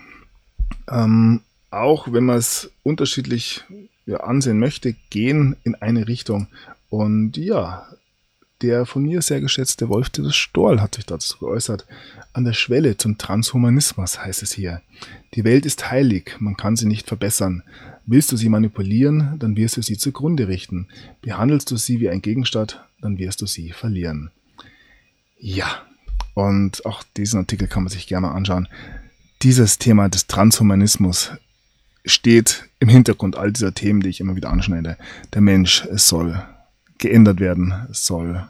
ähm, auch wenn man es unterschiedlich ja, ansehen möchte, gehen in eine Richtung. Und ja, der von mir sehr geschätzte Wolf Wolf Stoll hat sich dazu geäußert. An der Schwelle zum Transhumanismus heißt es hier. Die Welt ist heilig, man kann sie nicht verbessern. Willst du sie manipulieren, dann wirst du sie zugrunde richten. Behandelst du sie wie ein Gegenstand, dann wirst du sie verlieren. Ja, und auch diesen Artikel kann man sich gerne mal anschauen. Dieses Thema des Transhumanismus steht im Hintergrund all dieser Themen, die ich immer wieder anschneide. Der Mensch soll geändert werden, soll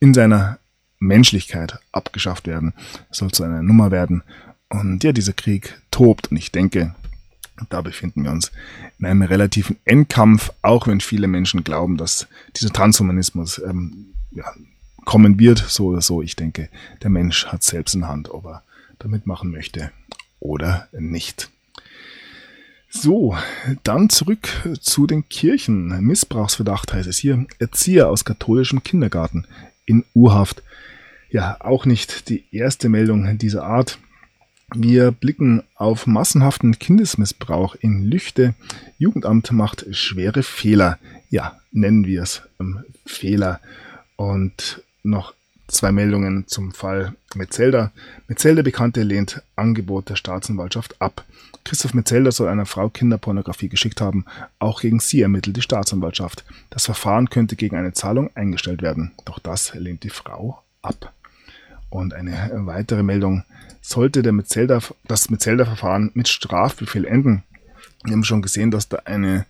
in seiner Menschlichkeit abgeschafft werden, soll zu einer Nummer werden. Und ja, dieser Krieg tobt und ich denke, da befinden wir uns in einem relativen Endkampf, auch wenn viele Menschen glauben, dass dieser Transhumanismus ähm, ja, kommen wird, so oder so. Ich denke, der Mensch hat selbst in Hand, ob er damit machen möchte oder nicht. So, dann zurück zu den Kirchen. Missbrauchsverdacht heißt es hier. Erzieher aus katholischem Kindergarten in U-Haft. Ja, auch nicht die erste Meldung dieser Art. Wir blicken auf massenhaften Kindesmissbrauch in Lüchte. Jugendamt macht schwere Fehler. Ja, nennen wir es ähm, Fehler. Und noch zwei Meldungen zum Fall Metzelder. Metzelder Bekannte lehnt Angebot der Staatsanwaltschaft ab. Christoph Metzelder soll einer Frau Kinderpornografie geschickt haben. Auch gegen sie ermittelt die Staatsanwaltschaft. Das Verfahren könnte gegen eine Zahlung eingestellt werden. Doch das lehnt die Frau ab. Und eine weitere Meldung. Sollte der Metzelder, das Metzelder-Verfahren mit Strafbefehl enden? Wir haben schon gesehen, dass da eine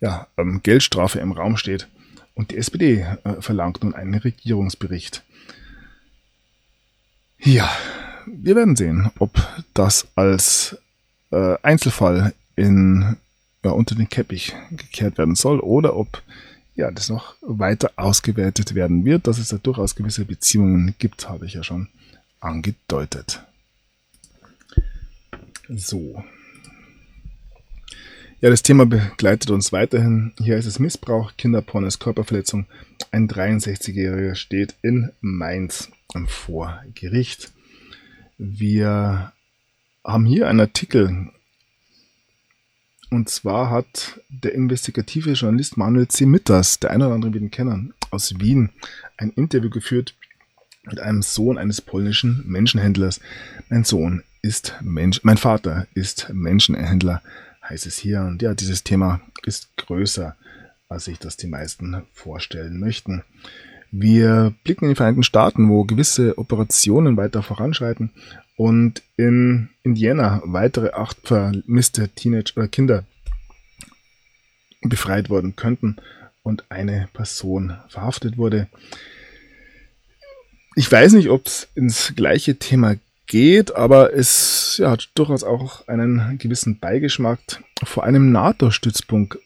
ja, ähm, Geldstrafe im Raum steht. Und die SPD äh, verlangt nun einen Regierungsbericht. Ja, wir werden sehen, ob das als äh, Einzelfall in, ja, unter den Teppich gekehrt werden soll oder ob ja, das noch weiter ausgewertet werden wird, dass es da durchaus gewisse Beziehungen gibt, habe ich ja schon angedeutet. So. Ja, das Thema begleitet uns weiterhin. Hier ist es Missbrauch, Kinderpornos, Körperverletzung. Ein 63-Jähriger steht in Mainz vor Gericht. Wir haben hier einen Artikel. Und zwar hat der investigative Journalist Manuel C. Mitters, der eine oder andere wird ihn kennen, aus Wien, ein Interview geführt mit einem Sohn eines polnischen Menschenhändlers. Mein Sohn ist Mensch, mein Vater ist Menschenhändler, heißt es hier. Und ja, dieses Thema ist größer, als sich das die meisten vorstellen möchten. Wir blicken in die Vereinigten Staaten, wo gewisse Operationen weiter voranschreiten und in Indiana weitere acht vermisste Teenager oder Kinder befreit worden könnten und eine Person verhaftet wurde. Ich weiß nicht, ob es ins gleiche Thema geht, aber es ja, hat durchaus auch einen gewissen Beigeschmack. Vor einem NATO-Stützpunkt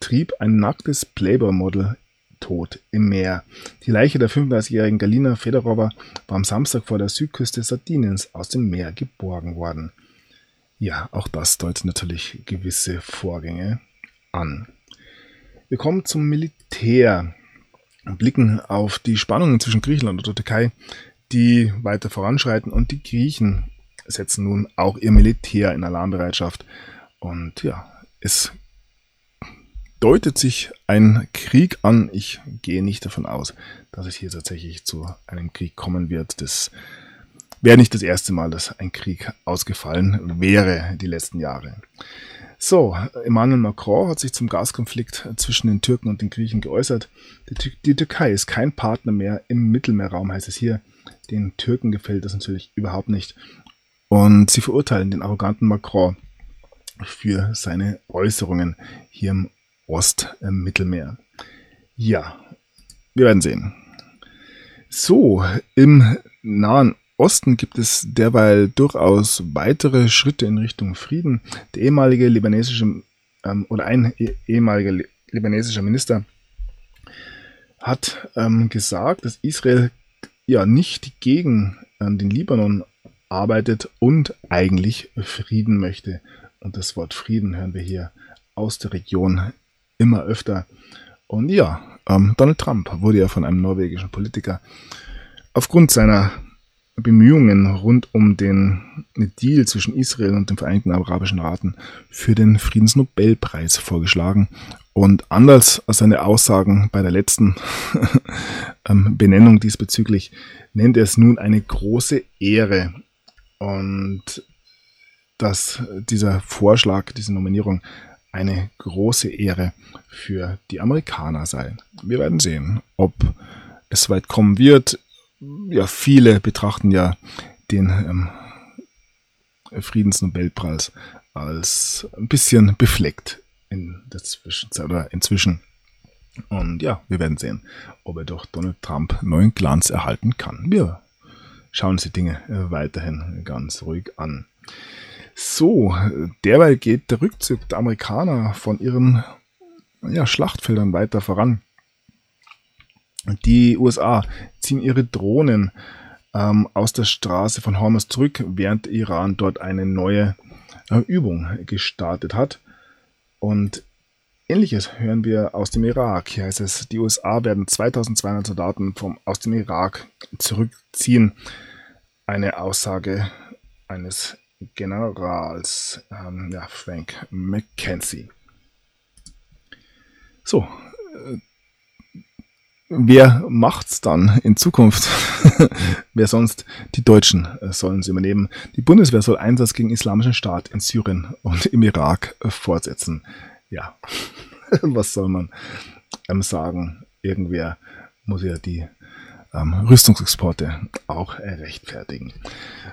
trieb ein nacktes Playboy-Model tot im Meer. Die Leiche der 35-jährigen Galina Fedorova war am Samstag vor der Südküste Sardiniens aus dem Meer geborgen worden. Ja, auch das deutet natürlich gewisse Vorgänge an. Wir kommen zum Militär und blicken auf die Spannungen zwischen Griechenland und der Türkei, die weiter voranschreiten und die Griechen setzen nun auch ihr Militär in Alarmbereitschaft. Und ja, es deutet sich ein Krieg an. Ich gehe nicht davon aus, dass es hier tatsächlich zu einem Krieg kommen wird. Das wäre nicht das erste Mal, dass ein Krieg ausgefallen wäre die letzten Jahre. So, Emmanuel Macron hat sich zum Gaskonflikt zwischen den Türken und den Griechen geäußert. Die, die Türkei ist kein Partner mehr im Mittelmeerraum, heißt es hier. Den Türken gefällt das natürlich überhaupt nicht. Und sie verurteilen den arroganten Macron für seine Äußerungen hier im Ostmittelmeer. Ja, wir werden sehen. So, im Nahen Osten gibt es derweil durchaus weitere Schritte in Richtung Frieden. Der ehemalige libanesische ähm, oder ein eh, ehemaliger libanesischer Minister hat ähm, gesagt, dass Israel ja nicht gegen ähm, den Libanon arbeitet und eigentlich Frieden möchte. Und das Wort Frieden hören wir hier aus der Region immer öfter. Und ja, ähm, Donald Trump wurde ja von einem norwegischen Politiker aufgrund seiner Bemühungen rund um den Deal zwischen Israel und den Vereinigten Arabischen Raten für den Friedensnobelpreis vorgeschlagen. Und anders als seine Aussagen bei der letzten ähm, Benennung diesbezüglich nennt er es nun eine große Ehre. Und dass dieser Vorschlag, diese Nominierung eine große Ehre für die Amerikaner sei. Wir werden sehen, ob es weit kommen wird. Ja, viele betrachten ja den ähm, Friedensnobelpreis als ein bisschen befleckt in der Zwischenzeit oder inzwischen. Und ja, wir werden sehen, ob er doch Donald Trump neuen Glanz erhalten kann. Wir schauen uns die Dinge äh, weiterhin ganz ruhig an. So, derweil geht der Rückzug der Amerikaner von ihren ja, Schlachtfeldern weiter voran. Die USA ziehen ihre Drohnen ähm, aus der Straße von Hormuz zurück, während Iran dort eine neue äh, Übung gestartet hat. Und ähnliches hören wir aus dem Irak. Hier heißt es, die USA werden 2200 Soldaten vom, aus dem Irak zurückziehen. Eine Aussage eines Generals ähm, ja, Frank McKenzie. So, äh, wer macht's dann in Zukunft? wer sonst? Die Deutschen äh, sollen sie übernehmen. Die Bundeswehr soll Einsatz gegen Islamischen Staat in Syrien und im Irak äh, fortsetzen. Ja, was soll man ähm, sagen? Irgendwer muss ja die Rüstungsexporte auch rechtfertigen.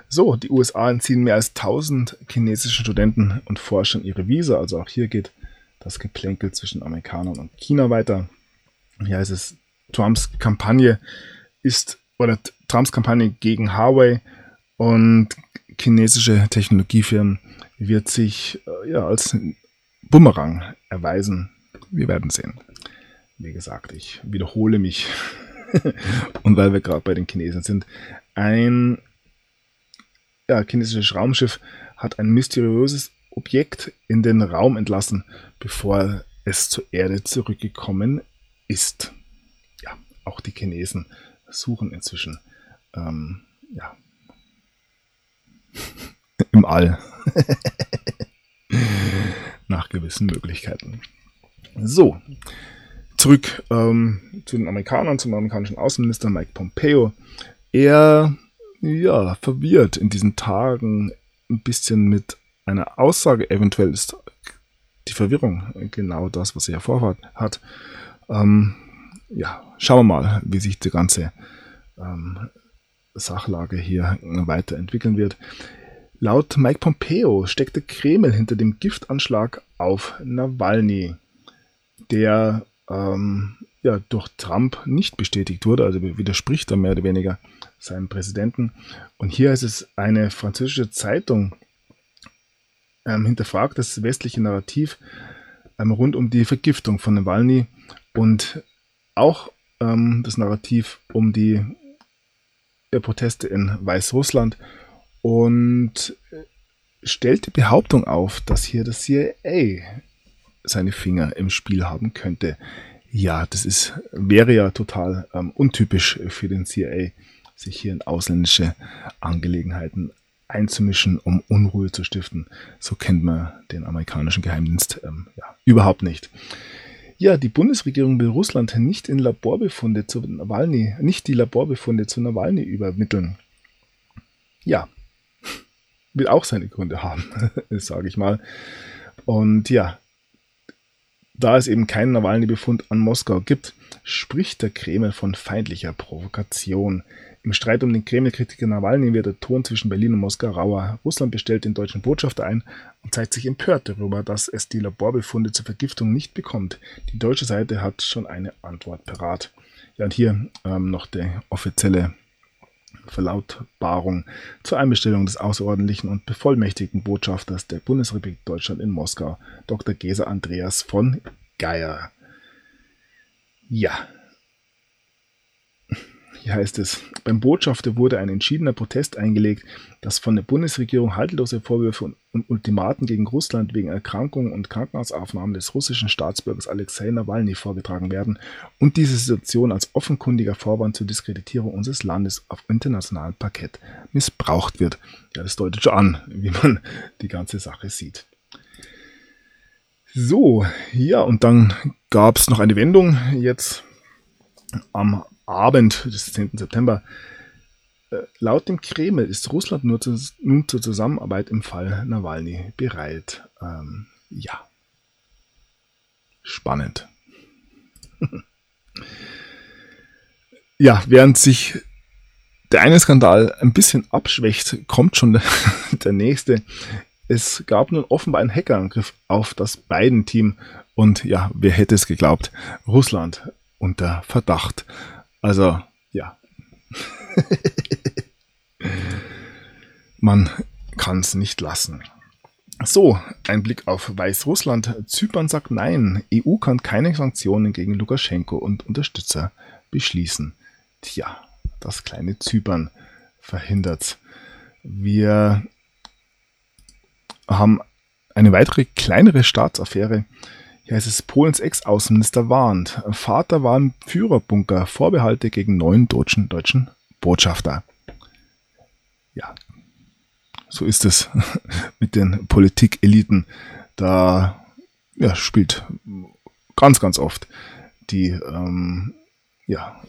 So, die USA entziehen mehr als 1000 chinesische Studenten und Forschern ihre Visa. Also auch hier geht das Geplänkel zwischen Amerikanern und China weiter. Hier heißt es, Trumps Kampagne ist, oder Trumps Kampagne gegen Huawei und chinesische Technologiefirmen wird sich äh, ja, als Bumerang erweisen. Wir werden sehen. Wie gesagt, ich wiederhole mich und weil wir gerade bei den Chinesen sind, ein ja, chinesisches Raumschiff hat ein mysteriöses Objekt in den Raum entlassen, bevor es zur Erde zurückgekommen ist. Ja, auch die Chinesen suchen inzwischen ähm, ja, im All nach gewissen Möglichkeiten. So, zurück ähm, zu den Amerikanern, zum amerikanischen Außenminister Mike Pompeo. Er, ja, verwirrt in diesen Tagen ein bisschen mit einer Aussage. Eventuell ist die Verwirrung genau das, was er vorhat hat. Ähm, ja, schauen wir mal, wie sich die ganze ähm, Sachlage hier weiterentwickeln wird. Laut Mike Pompeo steckt der Kreml hinter dem Giftanschlag auf Nawalny, der ähm, ja, durch Trump nicht bestätigt wurde, also widerspricht er mehr oder weniger seinem Präsidenten. Und hier ist es eine französische Zeitung ähm, hinterfragt das westliche Narrativ ähm, rund um die Vergiftung von Nawalny und auch ähm, das Narrativ um die äh, Proteste in Weißrussland und äh, stellt die Behauptung auf, dass hier das CIA seine Finger im Spiel haben könnte. Ja, das ist, wäre ja total ähm, untypisch für den CIA, sich hier in ausländische Angelegenheiten einzumischen, um Unruhe zu stiften. So kennt man den amerikanischen Geheimdienst ähm, ja, überhaupt nicht. Ja, die Bundesregierung will Russland nicht in Laborbefunde zu Nawalny, nicht die Laborbefunde zu Nawalny übermitteln. Ja, will auch seine Gründe haben, sage ich mal. Und ja, da es eben keinen Nawalny-Befund an Moskau gibt, spricht der Kreml von feindlicher Provokation. Im Streit um den Kreml-Kritiker Nawalny wird der Ton zwischen Berlin und Moskau rauer. Russland bestellt den deutschen Botschafter ein und zeigt sich empört darüber, dass es die Laborbefunde zur Vergiftung nicht bekommt. Die deutsche Seite hat schon eine Antwort parat. Ja, und hier ähm, noch der offizielle Verlautbarung zur Einbestellung des außerordentlichen und bevollmächtigten Botschafters der Bundesrepublik Deutschland in Moskau, Dr. Geser Andreas von Geier. Ja. Hier heißt es, beim Botschafter wurde ein entschiedener Protest eingelegt, dass von der Bundesregierung haltlose Vorwürfe und Ultimaten gegen Russland wegen Erkrankung und Krankenhausaufnahmen des russischen Staatsbürgers Alexei Nawalny vorgetragen werden und diese Situation als offenkundiger Vorwand zur Diskreditierung unseres Landes auf internationalem Parkett missbraucht wird. Ja, das deutet schon an, wie man die ganze Sache sieht. So, ja, und dann gab es noch eine Wendung jetzt am Abend des 10. September. Äh, laut dem Kreml ist Russland nur zu, nun zur Zusammenarbeit im Fall Nawalny bereit. Ähm, ja. Spannend. ja, während sich der eine Skandal ein bisschen abschwächt, kommt schon der, der nächste. Es gab nun offenbar einen Hackerangriff auf das Biden-Team und ja, wer hätte es geglaubt? Russland unter Verdacht. Also, ja. Man kann es nicht lassen. So, ein Blick auf Weißrussland. Zypern sagt Nein. EU kann keine Sanktionen gegen Lukaschenko und Unterstützer beschließen. Tja, das kleine Zypern verhindert. Wir haben eine weitere kleinere Staatsaffäre hier heißt es, Polens Ex-Außenminister warnt. Vater war im Führerbunker. Vorbehalte gegen neuen deutschen, deutschen Botschafter. Ja, so ist es mit den Politikeliten. Da ja, spielt ganz, ganz oft die ähm, ja,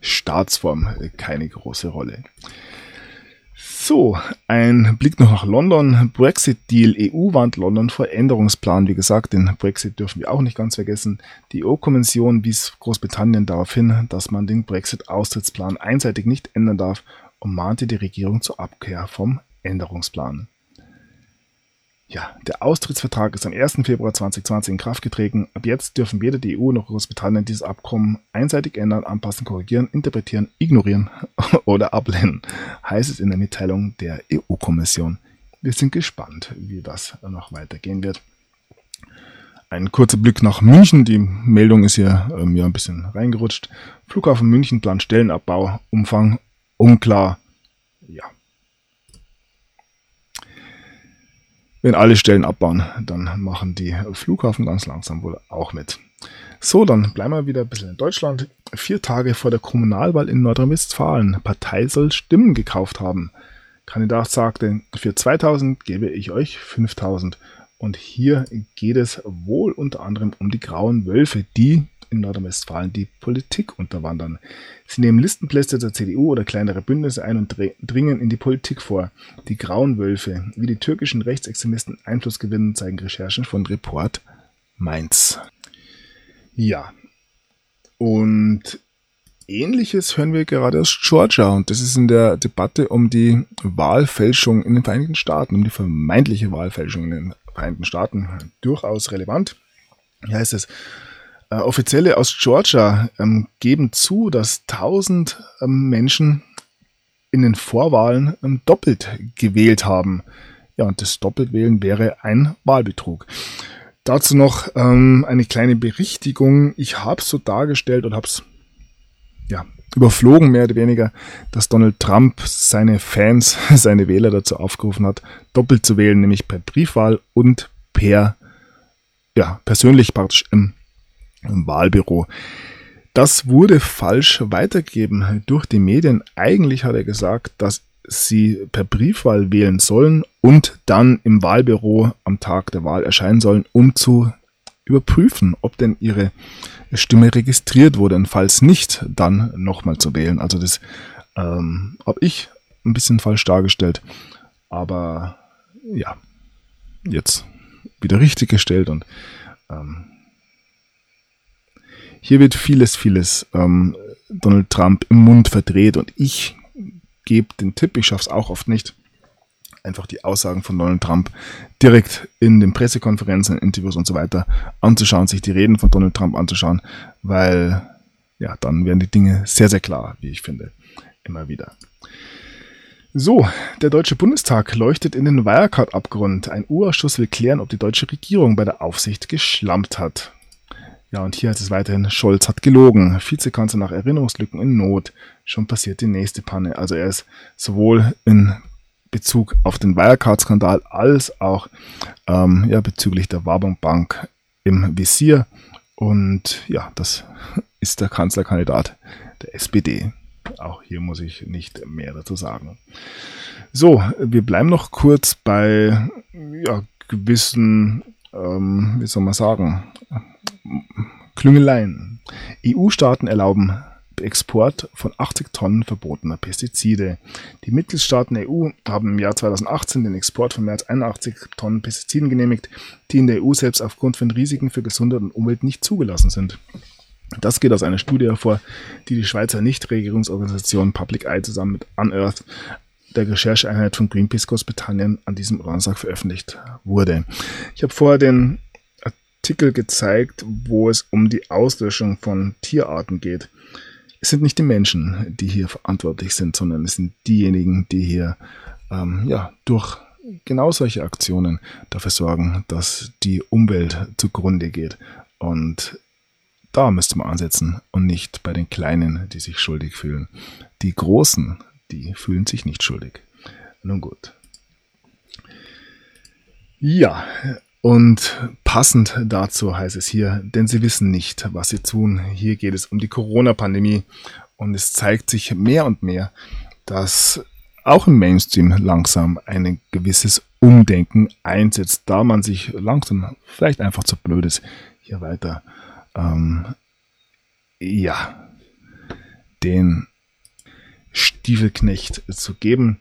Staatsform keine große Rolle. So, ein Blick noch nach London. Brexit-Deal. EU warnt London vor Änderungsplan. Wie gesagt, den Brexit dürfen wir auch nicht ganz vergessen. Die EU-Kommission wies Großbritannien darauf hin, dass man den Brexit-Austrittsplan einseitig nicht ändern darf und mahnte die Regierung zur Abkehr vom Änderungsplan. Ja, der Austrittsvertrag ist am 1. Februar 2020 in Kraft getreten. Ab jetzt dürfen weder die EU noch Großbritannien dieses Abkommen einseitig ändern, anpassen, korrigieren, interpretieren, ignorieren oder ablehnen, heißt es in der Mitteilung der EU-Kommission. Wir sind gespannt, wie das noch weitergehen wird. Ein kurzer Blick nach München. Die Meldung ist hier ähm, ja ein bisschen reingerutscht. Flughafen München plant Stellenabbau, Umfang unklar. Ja, Wenn alle Stellen abbauen, dann machen die Flughafen ganz langsam wohl auch mit. So, dann bleiben wir wieder ein bisschen in Deutschland. Vier Tage vor der Kommunalwahl in Nordrhein-Westfalen. Partei soll Stimmen gekauft haben. Kandidat sagte, für 2000 gebe ich euch 5000. Und hier geht es wohl unter anderem um die grauen Wölfe, die in Nordrhein-Westfalen die Politik unterwandern. Sie nehmen Listenplätze der CDU oder kleinere Bündnisse ein und dringen in die Politik vor. Die Grauen Wölfe, wie die türkischen Rechtsextremisten Einfluss gewinnen, zeigen Recherchen von Report Mainz. Ja. Und Ähnliches hören wir gerade aus Georgia und das ist in der Debatte um die Wahlfälschung in den Vereinigten Staaten, um die vermeintliche Wahlfälschung in den Vereinigten Staaten durchaus relevant. Hier heißt es, äh, Offizielle aus Georgia ähm, geben zu, dass 1000 ähm, Menschen in den Vorwahlen ähm, doppelt gewählt haben. Ja, und das Doppelwählen wäre ein Wahlbetrug. Dazu noch ähm, eine kleine Berichtigung. Ich habe es so dargestellt und habe es ja, überflogen, mehr oder weniger, dass Donald Trump seine Fans, seine Wähler dazu aufgerufen hat, doppelt zu wählen, nämlich per Briefwahl und per, ja, persönlich praktisch im, im Wahlbüro. Das wurde falsch weitergegeben durch die Medien. Eigentlich hat er gesagt, dass sie per Briefwahl wählen sollen und dann im Wahlbüro am Tag der Wahl erscheinen sollen, um zu überprüfen, ob denn ihre Stimme registriert wurde und falls nicht, dann nochmal zu wählen. Also das ähm, habe ich ein bisschen falsch dargestellt, aber ja, jetzt wieder richtig gestellt und ähm, hier wird vieles, vieles ähm, Donald Trump im Mund verdreht und ich gebe den Tipp, ich schaffe es auch oft nicht, einfach die Aussagen von Donald Trump direkt in den Pressekonferenzen, Interviews und so weiter anzuschauen, sich die Reden von Donald Trump anzuschauen, weil ja, dann werden die Dinge sehr, sehr klar, wie ich finde, immer wieder. So, der Deutsche Bundestag leuchtet in den Wirecard-Abgrund. Ein U-Ausschuss will klären, ob die deutsche Regierung bei der Aufsicht geschlampt hat. Ja, und hier heißt es weiterhin, Scholz hat gelogen. Vizekanzler nach Erinnerungslücken in Not. Schon passiert die nächste Panne. Also er ist sowohl in Bezug auf den Wirecard-Skandal als auch ähm, ja, bezüglich der Warburg Bank im Visier. Und ja, das ist der Kanzlerkandidat der SPD. Auch hier muss ich nicht mehr dazu sagen. So, wir bleiben noch kurz bei ja, gewissen, ähm, wie soll man sagen, Klüngeleien. EU-Staaten erlauben Export von 80 Tonnen verbotener Pestizide. Die Mitgliedstaaten der EU haben im Jahr 2018 den Export von mehr als 81 Tonnen Pestiziden genehmigt, die in der EU selbst aufgrund von Risiken für Gesundheit und Umwelt nicht zugelassen sind. Das geht aus einer Studie hervor, die die Schweizer Nichtregierungsorganisation Public Eye zusammen mit Unearth der Rechercheeinheit von Greenpeace Großbritannien an diesem Donnerstag veröffentlicht wurde. Ich habe vorher den Artikel gezeigt, wo es um die Auslöschung von Tierarten geht es sind nicht die Menschen, die hier verantwortlich sind, sondern es sind diejenigen, die hier ähm, ja, durch genau solche Aktionen dafür sorgen, dass die Umwelt zugrunde geht. Und da müsste man ansetzen und nicht bei den Kleinen, die sich schuldig fühlen. Die Großen, die fühlen sich nicht schuldig. Nun gut. Ja, und passend dazu heißt es hier, denn sie wissen nicht, was sie tun. Hier geht es um die Corona-Pandemie und es zeigt sich mehr und mehr, dass auch im Mainstream langsam ein gewisses Umdenken einsetzt, da man sich langsam vielleicht einfach zu blöd ist, hier weiter ähm, ja, den Stiefelknecht zu geben.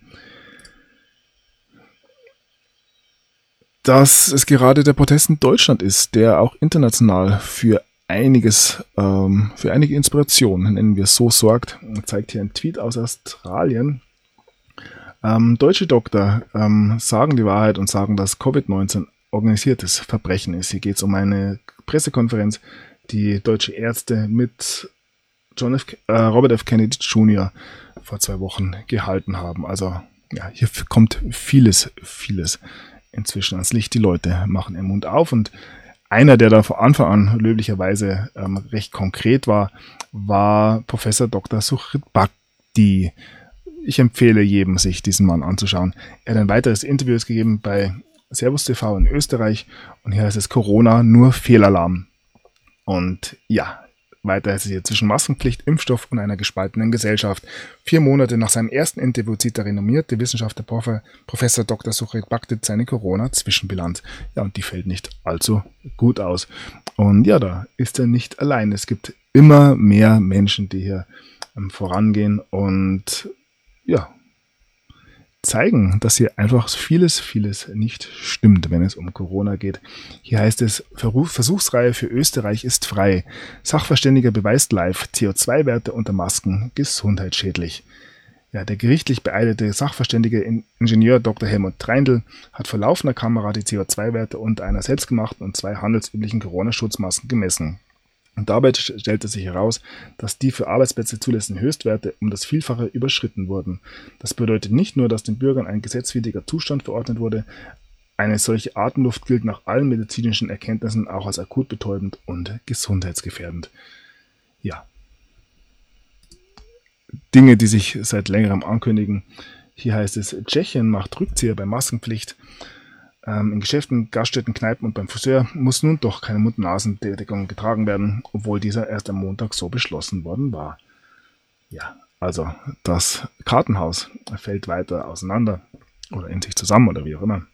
Dass es gerade der Protest in Deutschland ist, der auch international für einiges, ähm, für einige Inspirationen, nennen wir es so, sorgt. Zeigt hier ein Tweet aus Australien. Ähm, deutsche Doktor ähm, sagen die Wahrheit und sagen, dass Covid-19 organisiertes Verbrechen ist. Hier geht es um eine Pressekonferenz, die deutsche Ärzte mit John F. Äh, Robert F. Kennedy Jr. vor zwei Wochen gehalten haben. Also ja, hier kommt vieles, vieles inzwischen ans Licht. Die Leute machen ihren Mund auf und einer, der da von Anfang an löblicherweise ähm, recht konkret war, war Professor Dr. Suchrit Bhakti. Ich empfehle jedem, sich diesen Mann anzuschauen. Er hat ein weiteres Interview gegeben bei Servus TV in Österreich und hier heißt es Corona nur Fehlalarm. Und ja, weiter ist es hier zwischen Maskenpflicht, Impfstoff und einer gespaltenen Gesellschaft. Vier Monate nach seinem ersten Interview zieht der renommierte Wissenschaftler Prof. Professor Dr. Suchrit Baktit seine Corona-Zwischenbilanz. Ja, und die fällt nicht allzu gut aus. Und ja, da ist er nicht allein. Es gibt immer mehr Menschen, die hier ähm, vorangehen und ja, zeigen, dass hier einfach vieles, vieles nicht stimmt, wenn es um Corona geht. Hier heißt es, Versuchsreihe für Österreich ist frei. Sachverständiger beweist live, CO2-Werte unter Masken gesundheitsschädlich. Ja, der gerichtlich beeidete Sachverständige Ingenieur Dr. Helmut Treindl hat vor laufender Kamera die CO2-Werte unter einer selbstgemachten und zwei handelsüblichen Corona-Schutzmasken gemessen. Und dabei stellte sich heraus, dass die für Arbeitsplätze zulässigen Höchstwerte um das Vielfache überschritten wurden. Das bedeutet nicht nur, dass den Bürgern ein gesetzwidriger Zustand verordnet wurde, eine solche Atemluft gilt nach allen medizinischen Erkenntnissen auch als akut betäubend und gesundheitsgefährdend. Ja. Dinge, die sich seit längerem ankündigen. Hier heißt es, Tschechien macht Rückzieher bei Maskenpflicht. Ähm, in Geschäften, Gaststätten, Kneipen und beim Friseur muss nun doch keine Mund-Nasen-Deckung getragen werden, obwohl dieser erst am Montag so beschlossen worden war. Ja, also das Kartenhaus fällt weiter auseinander oder in sich zusammen oder wie auch immer.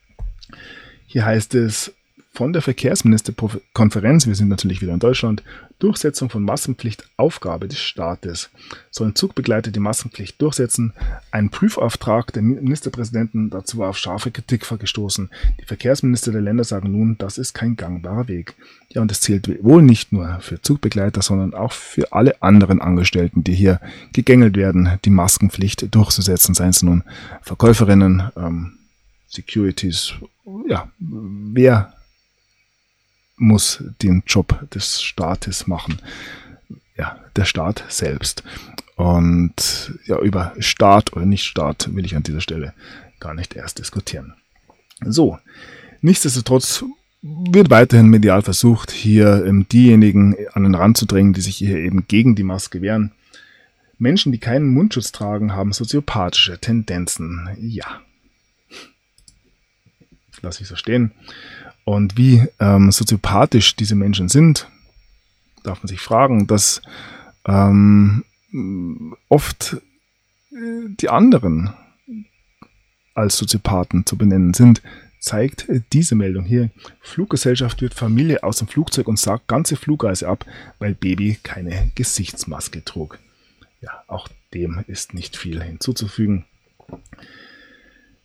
Hier heißt es, von der Verkehrsministerkonferenz, wir sind natürlich wieder in Deutschland, Durchsetzung von Massenpflicht Aufgabe des Staates. Sollen Zugbegleiter die Maskenpflicht durchsetzen? Ein Prüfauftrag der Ministerpräsidenten dazu war auf scharfe Kritik vergestoßen. Die Verkehrsminister der Länder sagen nun, das ist kein gangbarer Weg. Ja, und das zählt wohl nicht nur für Zugbegleiter, sondern auch für alle anderen Angestellten, die hier gegängelt werden, die Maskenpflicht durchzusetzen, seien es nun Verkäuferinnen, ähm, Securities, ja, wer muss den Job des Staates machen. Ja, der Staat selbst. Und ja, über Staat oder nicht Staat will ich an dieser Stelle gar nicht erst diskutieren. So, nichtsdestotrotz wird weiterhin medial versucht, hier ähm, diejenigen an den Rand zu drängen, die sich hier eben gegen die Maske wehren. Menschen, die keinen Mundschutz tragen, haben soziopathische Tendenzen. Ja. Lass ich so stehen. Und wie ähm, soziopathisch diese Menschen sind, darf man sich fragen, dass ähm, oft äh, die anderen als Soziopathen zu benennen sind, zeigt diese Meldung hier. Fluggesellschaft wird Familie aus dem Flugzeug und sagt ganze Flugreise ab, weil Baby keine Gesichtsmaske trug. Ja, auch dem ist nicht viel hinzuzufügen.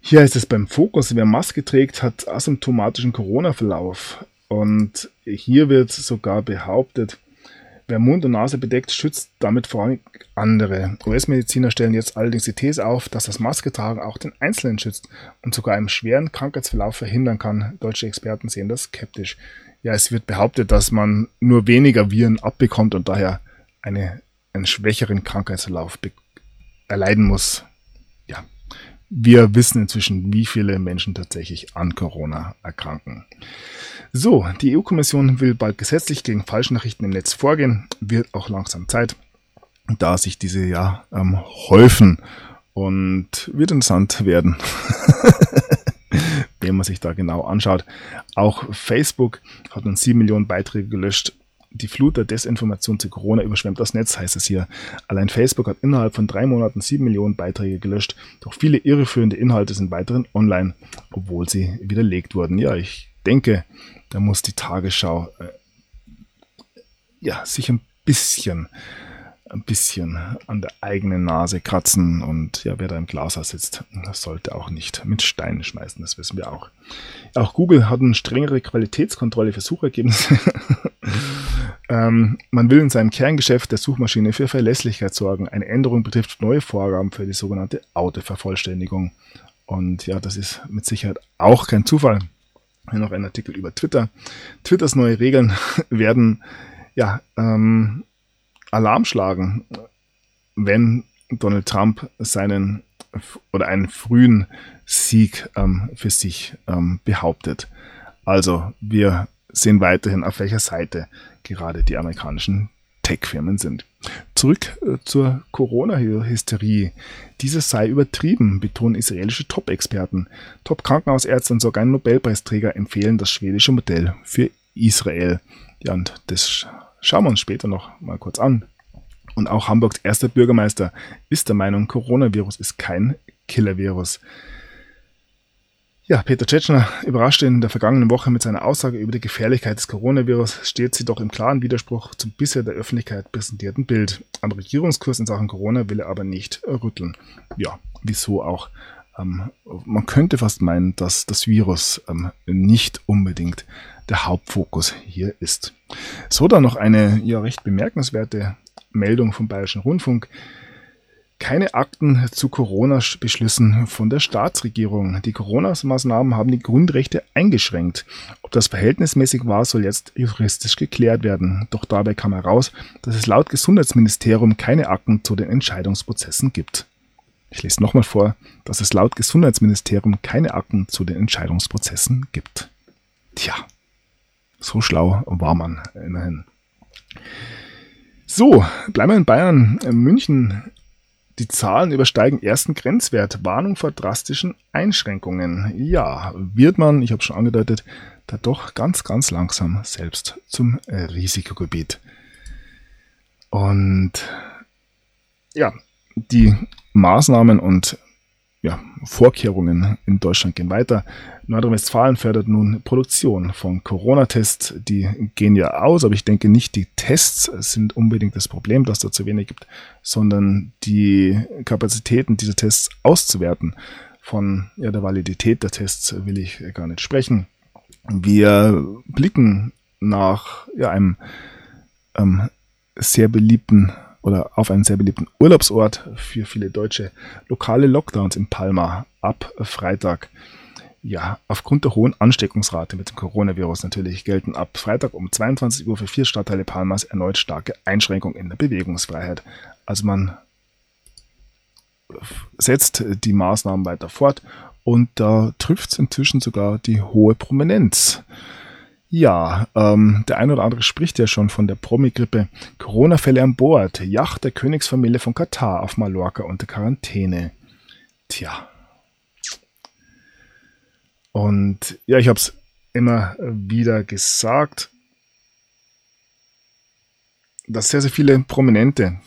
Hier heißt es beim Fokus, wer Maske trägt, hat asymptomatischen Corona-Verlauf. Und hier wird sogar behauptet, wer Mund und Nase bedeckt, schützt damit vor allem andere. US-Mediziner stellen jetzt allerdings die These auf, dass das Masketragen auch den Einzelnen schützt und sogar einen schweren Krankheitsverlauf verhindern kann. Deutsche Experten sehen das skeptisch. Ja, es wird behauptet, dass man nur weniger Viren abbekommt und daher eine, einen schwächeren Krankheitsverlauf erleiden muss. Wir wissen inzwischen, wie viele Menschen tatsächlich an Corona erkranken. So, die EU-Kommission will bald gesetzlich gegen Falschnachrichten im Netz vorgehen. Wird auch langsam Zeit, da sich diese ja ähm, häufen und wird interessant werden, wenn man sich da genau anschaut. Auch Facebook hat nun 7 Millionen Beiträge gelöscht die Flut der Desinformation zu Corona überschwemmt das Netz, heißt es hier. Allein Facebook hat innerhalb von drei Monaten sieben Millionen Beiträge gelöscht. Doch viele irreführende Inhalte sind weiterhin online, obwohl sie widerlegt wurden. Ja, ich denke, da muss die Tagesschau äh, ja, sich ein bisschen ein bisschen an der eigenen Nase kratzen und ja, wer da im Glashaus sitzt, sollte auch nicht mit Steinen schmeißen, das wissen wir auch. Auch Google hat eine strengere Qualitätskontrolle für Suchergebnisse. ähm, man will in seinem Kerngeschäft der Suchmaschine für Verlässlichkeit sorgen. Eine Änderung betrifft neue Vorgaben für die sogenannte Autovervollständigung. Und ja, das ist mit Sicherheit auch kein Zufall. Hier noch ein Artikel über Twitter. Twitters neue Regeln werden ja ähm, Alarm schlagen, wenn Donald Trump seinen oder einen frühen Sieg ähm, für sich ähm, behauptet. Also wir sehen weiterhin, auf welcher Seite gerade die amerikanischen Tech-Firmen sind. Zurück äh, zur Corona-Hysterie. Diese sei übertrieben, betonen israelische Top-Experten. Top-Krankenhausärzte und sogar ein Nobelpreisträger empfehlen das schwedische Modell für Israel. Ja, und das schauen wir uns später noch mal kurz an. Und auch Hamburgs erster Bürgermeister ist der Meinung, Coronavirus ist kein Killer-Virus. Ja, Peter Tschetschner überraschte in der vergangenen Woche mit seiner Aussage über die Gefährlichkeit des Coronavirus, steht sie doch im klaren Widerspruch zum bisher der Öffentlichkeit präsentierten Bild. Am Regierungskurs in Sachen Corona will er aber nicht rütteln. Ja, wieso auch? Ähm, man könnte fast meinen, dass das Virus ähm, nicht unbedingt der Hauptfokus hier ist. So dann noch eine ja recht bemerkenswerte Meldung vom Bayerischen Rundfunk. keine Akten zu Corona-Beschlüssen von der Staatsregierung. Die Corona-Maßnahmen haben die Grundrechte eingeschränkt. Ob das verhältnismäßig war, soll jetzt juristisch geklärt werden. Doch dabei kam heraus, dass es laut Gesundheitsministerium keine Akten zu den Entscheidungsprozessen gibt. Ich lese nochmal vor, dass es laut Gesundheitsministerium keine Akten zu den Entscheidungsprozessen gibt. Tja, so schlau war man immerhin. So, bleiben wir in Bayern. München die Zahlen übersteigen ersten Grenzwert. Warnung vor drastischen Einschränkungen. Ja, wird man, ich habe schon angedeutet, da doch ganz, ganz langsam selbst zum Risikogebiet. Und ja, die Maßnahmen und ja, Vorkehrungen in Deutschland gehen weiter. Nordrhein-Westfalen fördert nun Produktion von Corona-Tests. Die gehen ja aus, aber ich denke nicht, die Tests sind unbedingt das Problem, dass da zu wenig gibt, sondern die Kapazitäten dieser Tests auszuwerten. Von ja, der Validität der Tests will ich gar nicht sprechen. Wir blicken nach ja, einem ähm, sehr beliebten oder auf einen sehr beliebten Urlaubsort für viele Deutsche. Lokale Lockdowns in Palma ab Freitag. Ja, aufgrund der hohen Ansteckungsrate mit dem Coronavirus natürlich gelten ab Freitag um 22 Uhr für vier Stadtteile Palmas erneut starke Einschränkungen in der Bewegungsfreiheit. Also man setzt die Maßnahmen weiter fort und da trifft es inzwischen sogar die hohe Prominenz. Ja, ähm, der ein oder andere spricht ja schon von der Promi-Grippe. Corona-Fälle an Bord. Yacht der Königsfamilie von Katar auf Mallorca unter Quarantäne. Tja. Und ja, ich habe es immer wieder gesagt, dass sehr, sehr viele Prominente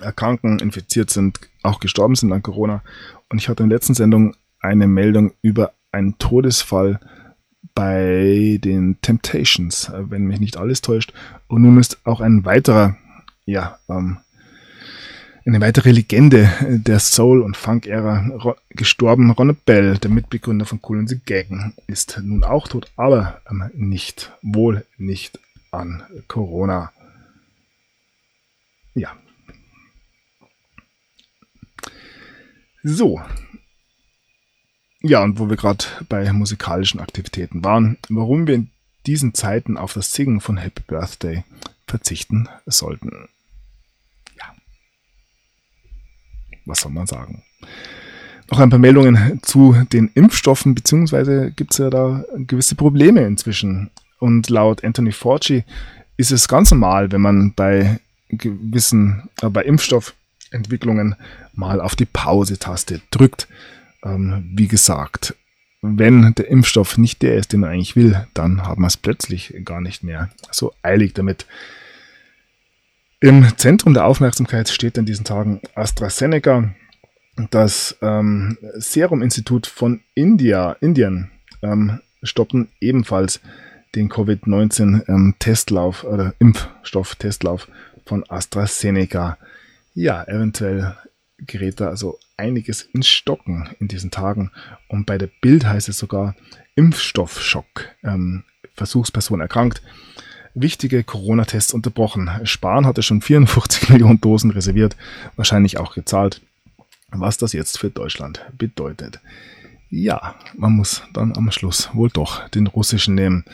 erkranken, infiziert sind, auch gestorben sind an Corona. Und ich hatte in der letzten Sendung eine Meldung über einen Todesfall bei den Temptations, äh, wenn mich nicht alles täuscht. Und nun ist auch ein weiterer, ja, ähm, eine weitere Legende der Soul- und Funk-Ära gestorben. Ronald Bell, der Mitbegründer von Cool and the Gang, ist nun auch tot, aber ähm, nicht, wohl nicht an Corona. Ja. So, ja, und wo wir gerade bei musikalischen Aktivitäten waren, warum wir in diesen Zeiten auf das Singen von Happy Birthday verzichten sollten. Ja. Was soll man sagen? Noch ein paar Meldungen zu den Impfstoffen, beziehungsweise gibt es ja da gewisse Probleme inzwischen. Und laut Anthony Fauci ist es ganz normal, wenn man bei gewissen, äh, bei Impfstoffentwicklungen mal auf die Pause-Taste drückt ähm, wie gesagt, wenn der Impfstoff nicht der ist, den man eigentlich will, dann haben wir es plötzlich gar nicht mehr so eilig damit. Im Zentrum der Aufmerksamkeit steht in diesen Tagen AstraZeneca. Das ähm, Serum-Institut von India, Indien ähm, stoppen ebenfalls den Covid-19-Testlauf ähm, oder Impfstoff-Testlauf von AstraZeneca. Ja, eventuell gerät da also einiges ins Stocken in diesen Tagen. Und bei der Bild heißt es sogar Impfstoffschock. Ähm, Versuchsperson erkrankt. Wichtige Corona-Tests unterbrochen. Spahn hatte schon 44 Millionen Dosen reserviert, wahrscheinlich auch gezahlt. Was das jetzt für Deutschland bedeutet. Ja, man muss dann am Schluss wohl doch den russischen nehmen.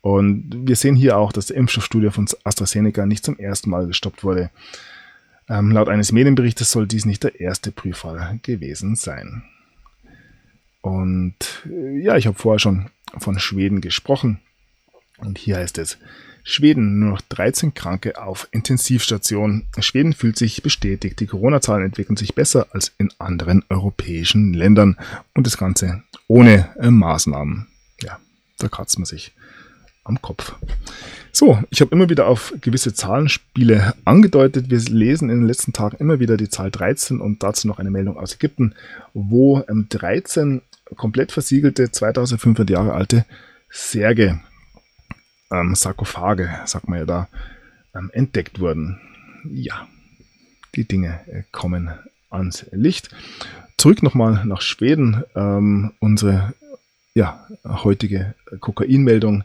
Und wir sehen hier auch, dass der Impfstoffstudie von AstraZeneca nicht zum ersten Mal gestoppt wurde. Ähm, laut eines Medienberichtes soll dies nicht der erste Prüffall gewesen sein. Und äh, ja, ich habe vorher schon von Schweden gesprochen. Und hier heißt es, Schweden nur noch 13 Kranke auf Intensivstation. Schweden fühlt sich bestätigt. Die Corona-Zahlen entwickeln sich besser als in anderen europäischen Ländern. Und das Ganze ohne äh, Maßnahmen. Ja, da kratzt man sich am Kopf. So, ich habe immer wieder auf gewisse Zahlenspiele angedeutet. Wir lesen in den letzten Tagen immer wieder die Zahl 13 und dazu noch eine Meldung aus Ägypten, wo ähm, 13 komplett versiegelte 2500 Jahre alte Särge, ähm, Sarkophage, sagt man ja da, ähm, entdeckt wurden. Ja, die Dinge äh, kommen ans Licht. Zurück nochmal nach Schweden. Ähm, unsere ja, heutige Kokainmeldung.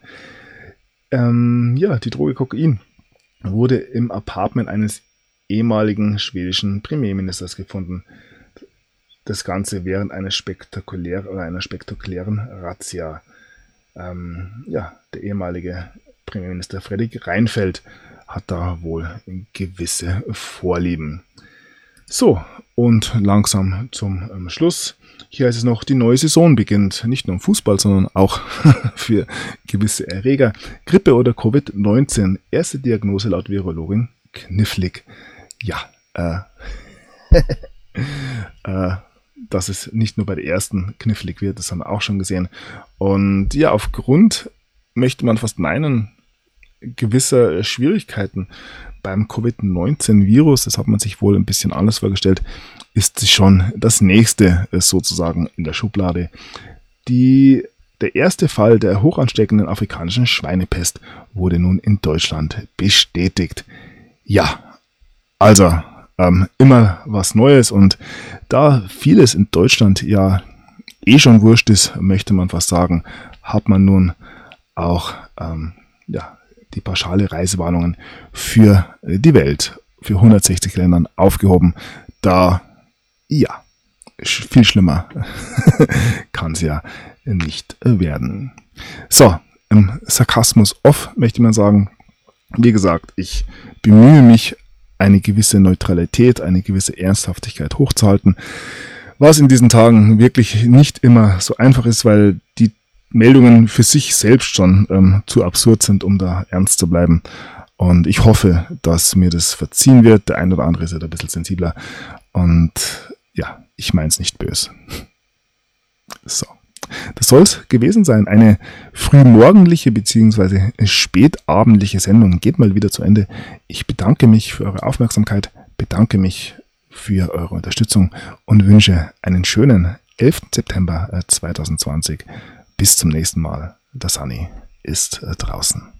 Ähm, ja, die Droge Kokain wurde im Apartment eines ehemaligen schwedischen Premierministers gefunden. Das Ganze während einer spektakulären oder einer spektakulären Razzia. Ähm, ja, der ehemalige Premierminister Fredrik Reinfeldt hat da wohl gewisse Vorlieben. So, und langsam zum ähm, Schluss. Hier heißt es noch, die neue Saison beginnt. Nicht nur im Fußball, sondern auch für gewisse Erreger. Grippe oder Covid-19. Erste Diagnose laut Virologin knifflig. Ja, äh, äh, dass es nicht nur bei der ersten knifflig wird, das haben wir auch schon gesehen. Und ja, aufgrund, möchte man fast meinen, gewisser Schwierigkeiten beim Covid-19-Virus, das hat man sich wohl ein bisschen anders vorgestellt, ist schon das nächste äh, sozusagen in der Schublade. Die, der erste Fall der hochansteckenden afrikanischen Schweinepest wurde nun in Deutschland bestätigt. Ja, also ähm, immer was Neues und da vieles in Deutschland ja eh schon wurscht ist, möchte man fast sagen, hat man nun auch ähm, ja, die pauschale Reisewarnungen für äh, die Welt, für 160 Ländern aufgehoben. Da, ja, viel schlimmer kann es ja nicht äh, werden. So, im Sarkasmus off möchte man sagen, wie gesagt, ich bemühe mich, eine gewisse Neutralität, eine gewisse Ernsthaftigkeit hochzuhalten, was in diesen Tagen wirklich nicht immer so einfach ist, weil die Meldungen für sich selbst schon ähm, zu absurd sind, um da ernst zu bleiben. Und ich hoffe, dass mir das verziehen wird. Der ein oder andere ist ja da ein bisschen sensibler. Und ja, ich meine es nicht böse. So. Das soll es gewesen sein. Eine frühmorgendliche bzw. spätabendliche Sendung geht mal wieder zu Ende. Ich bedanke mich für eure Aufmerksamkeit, bedanke mich für eure Unterstützung und wünsche einen schönen 11. September 2020. Bis zum nächsten Mal. Der Sunny ist äh, draußen.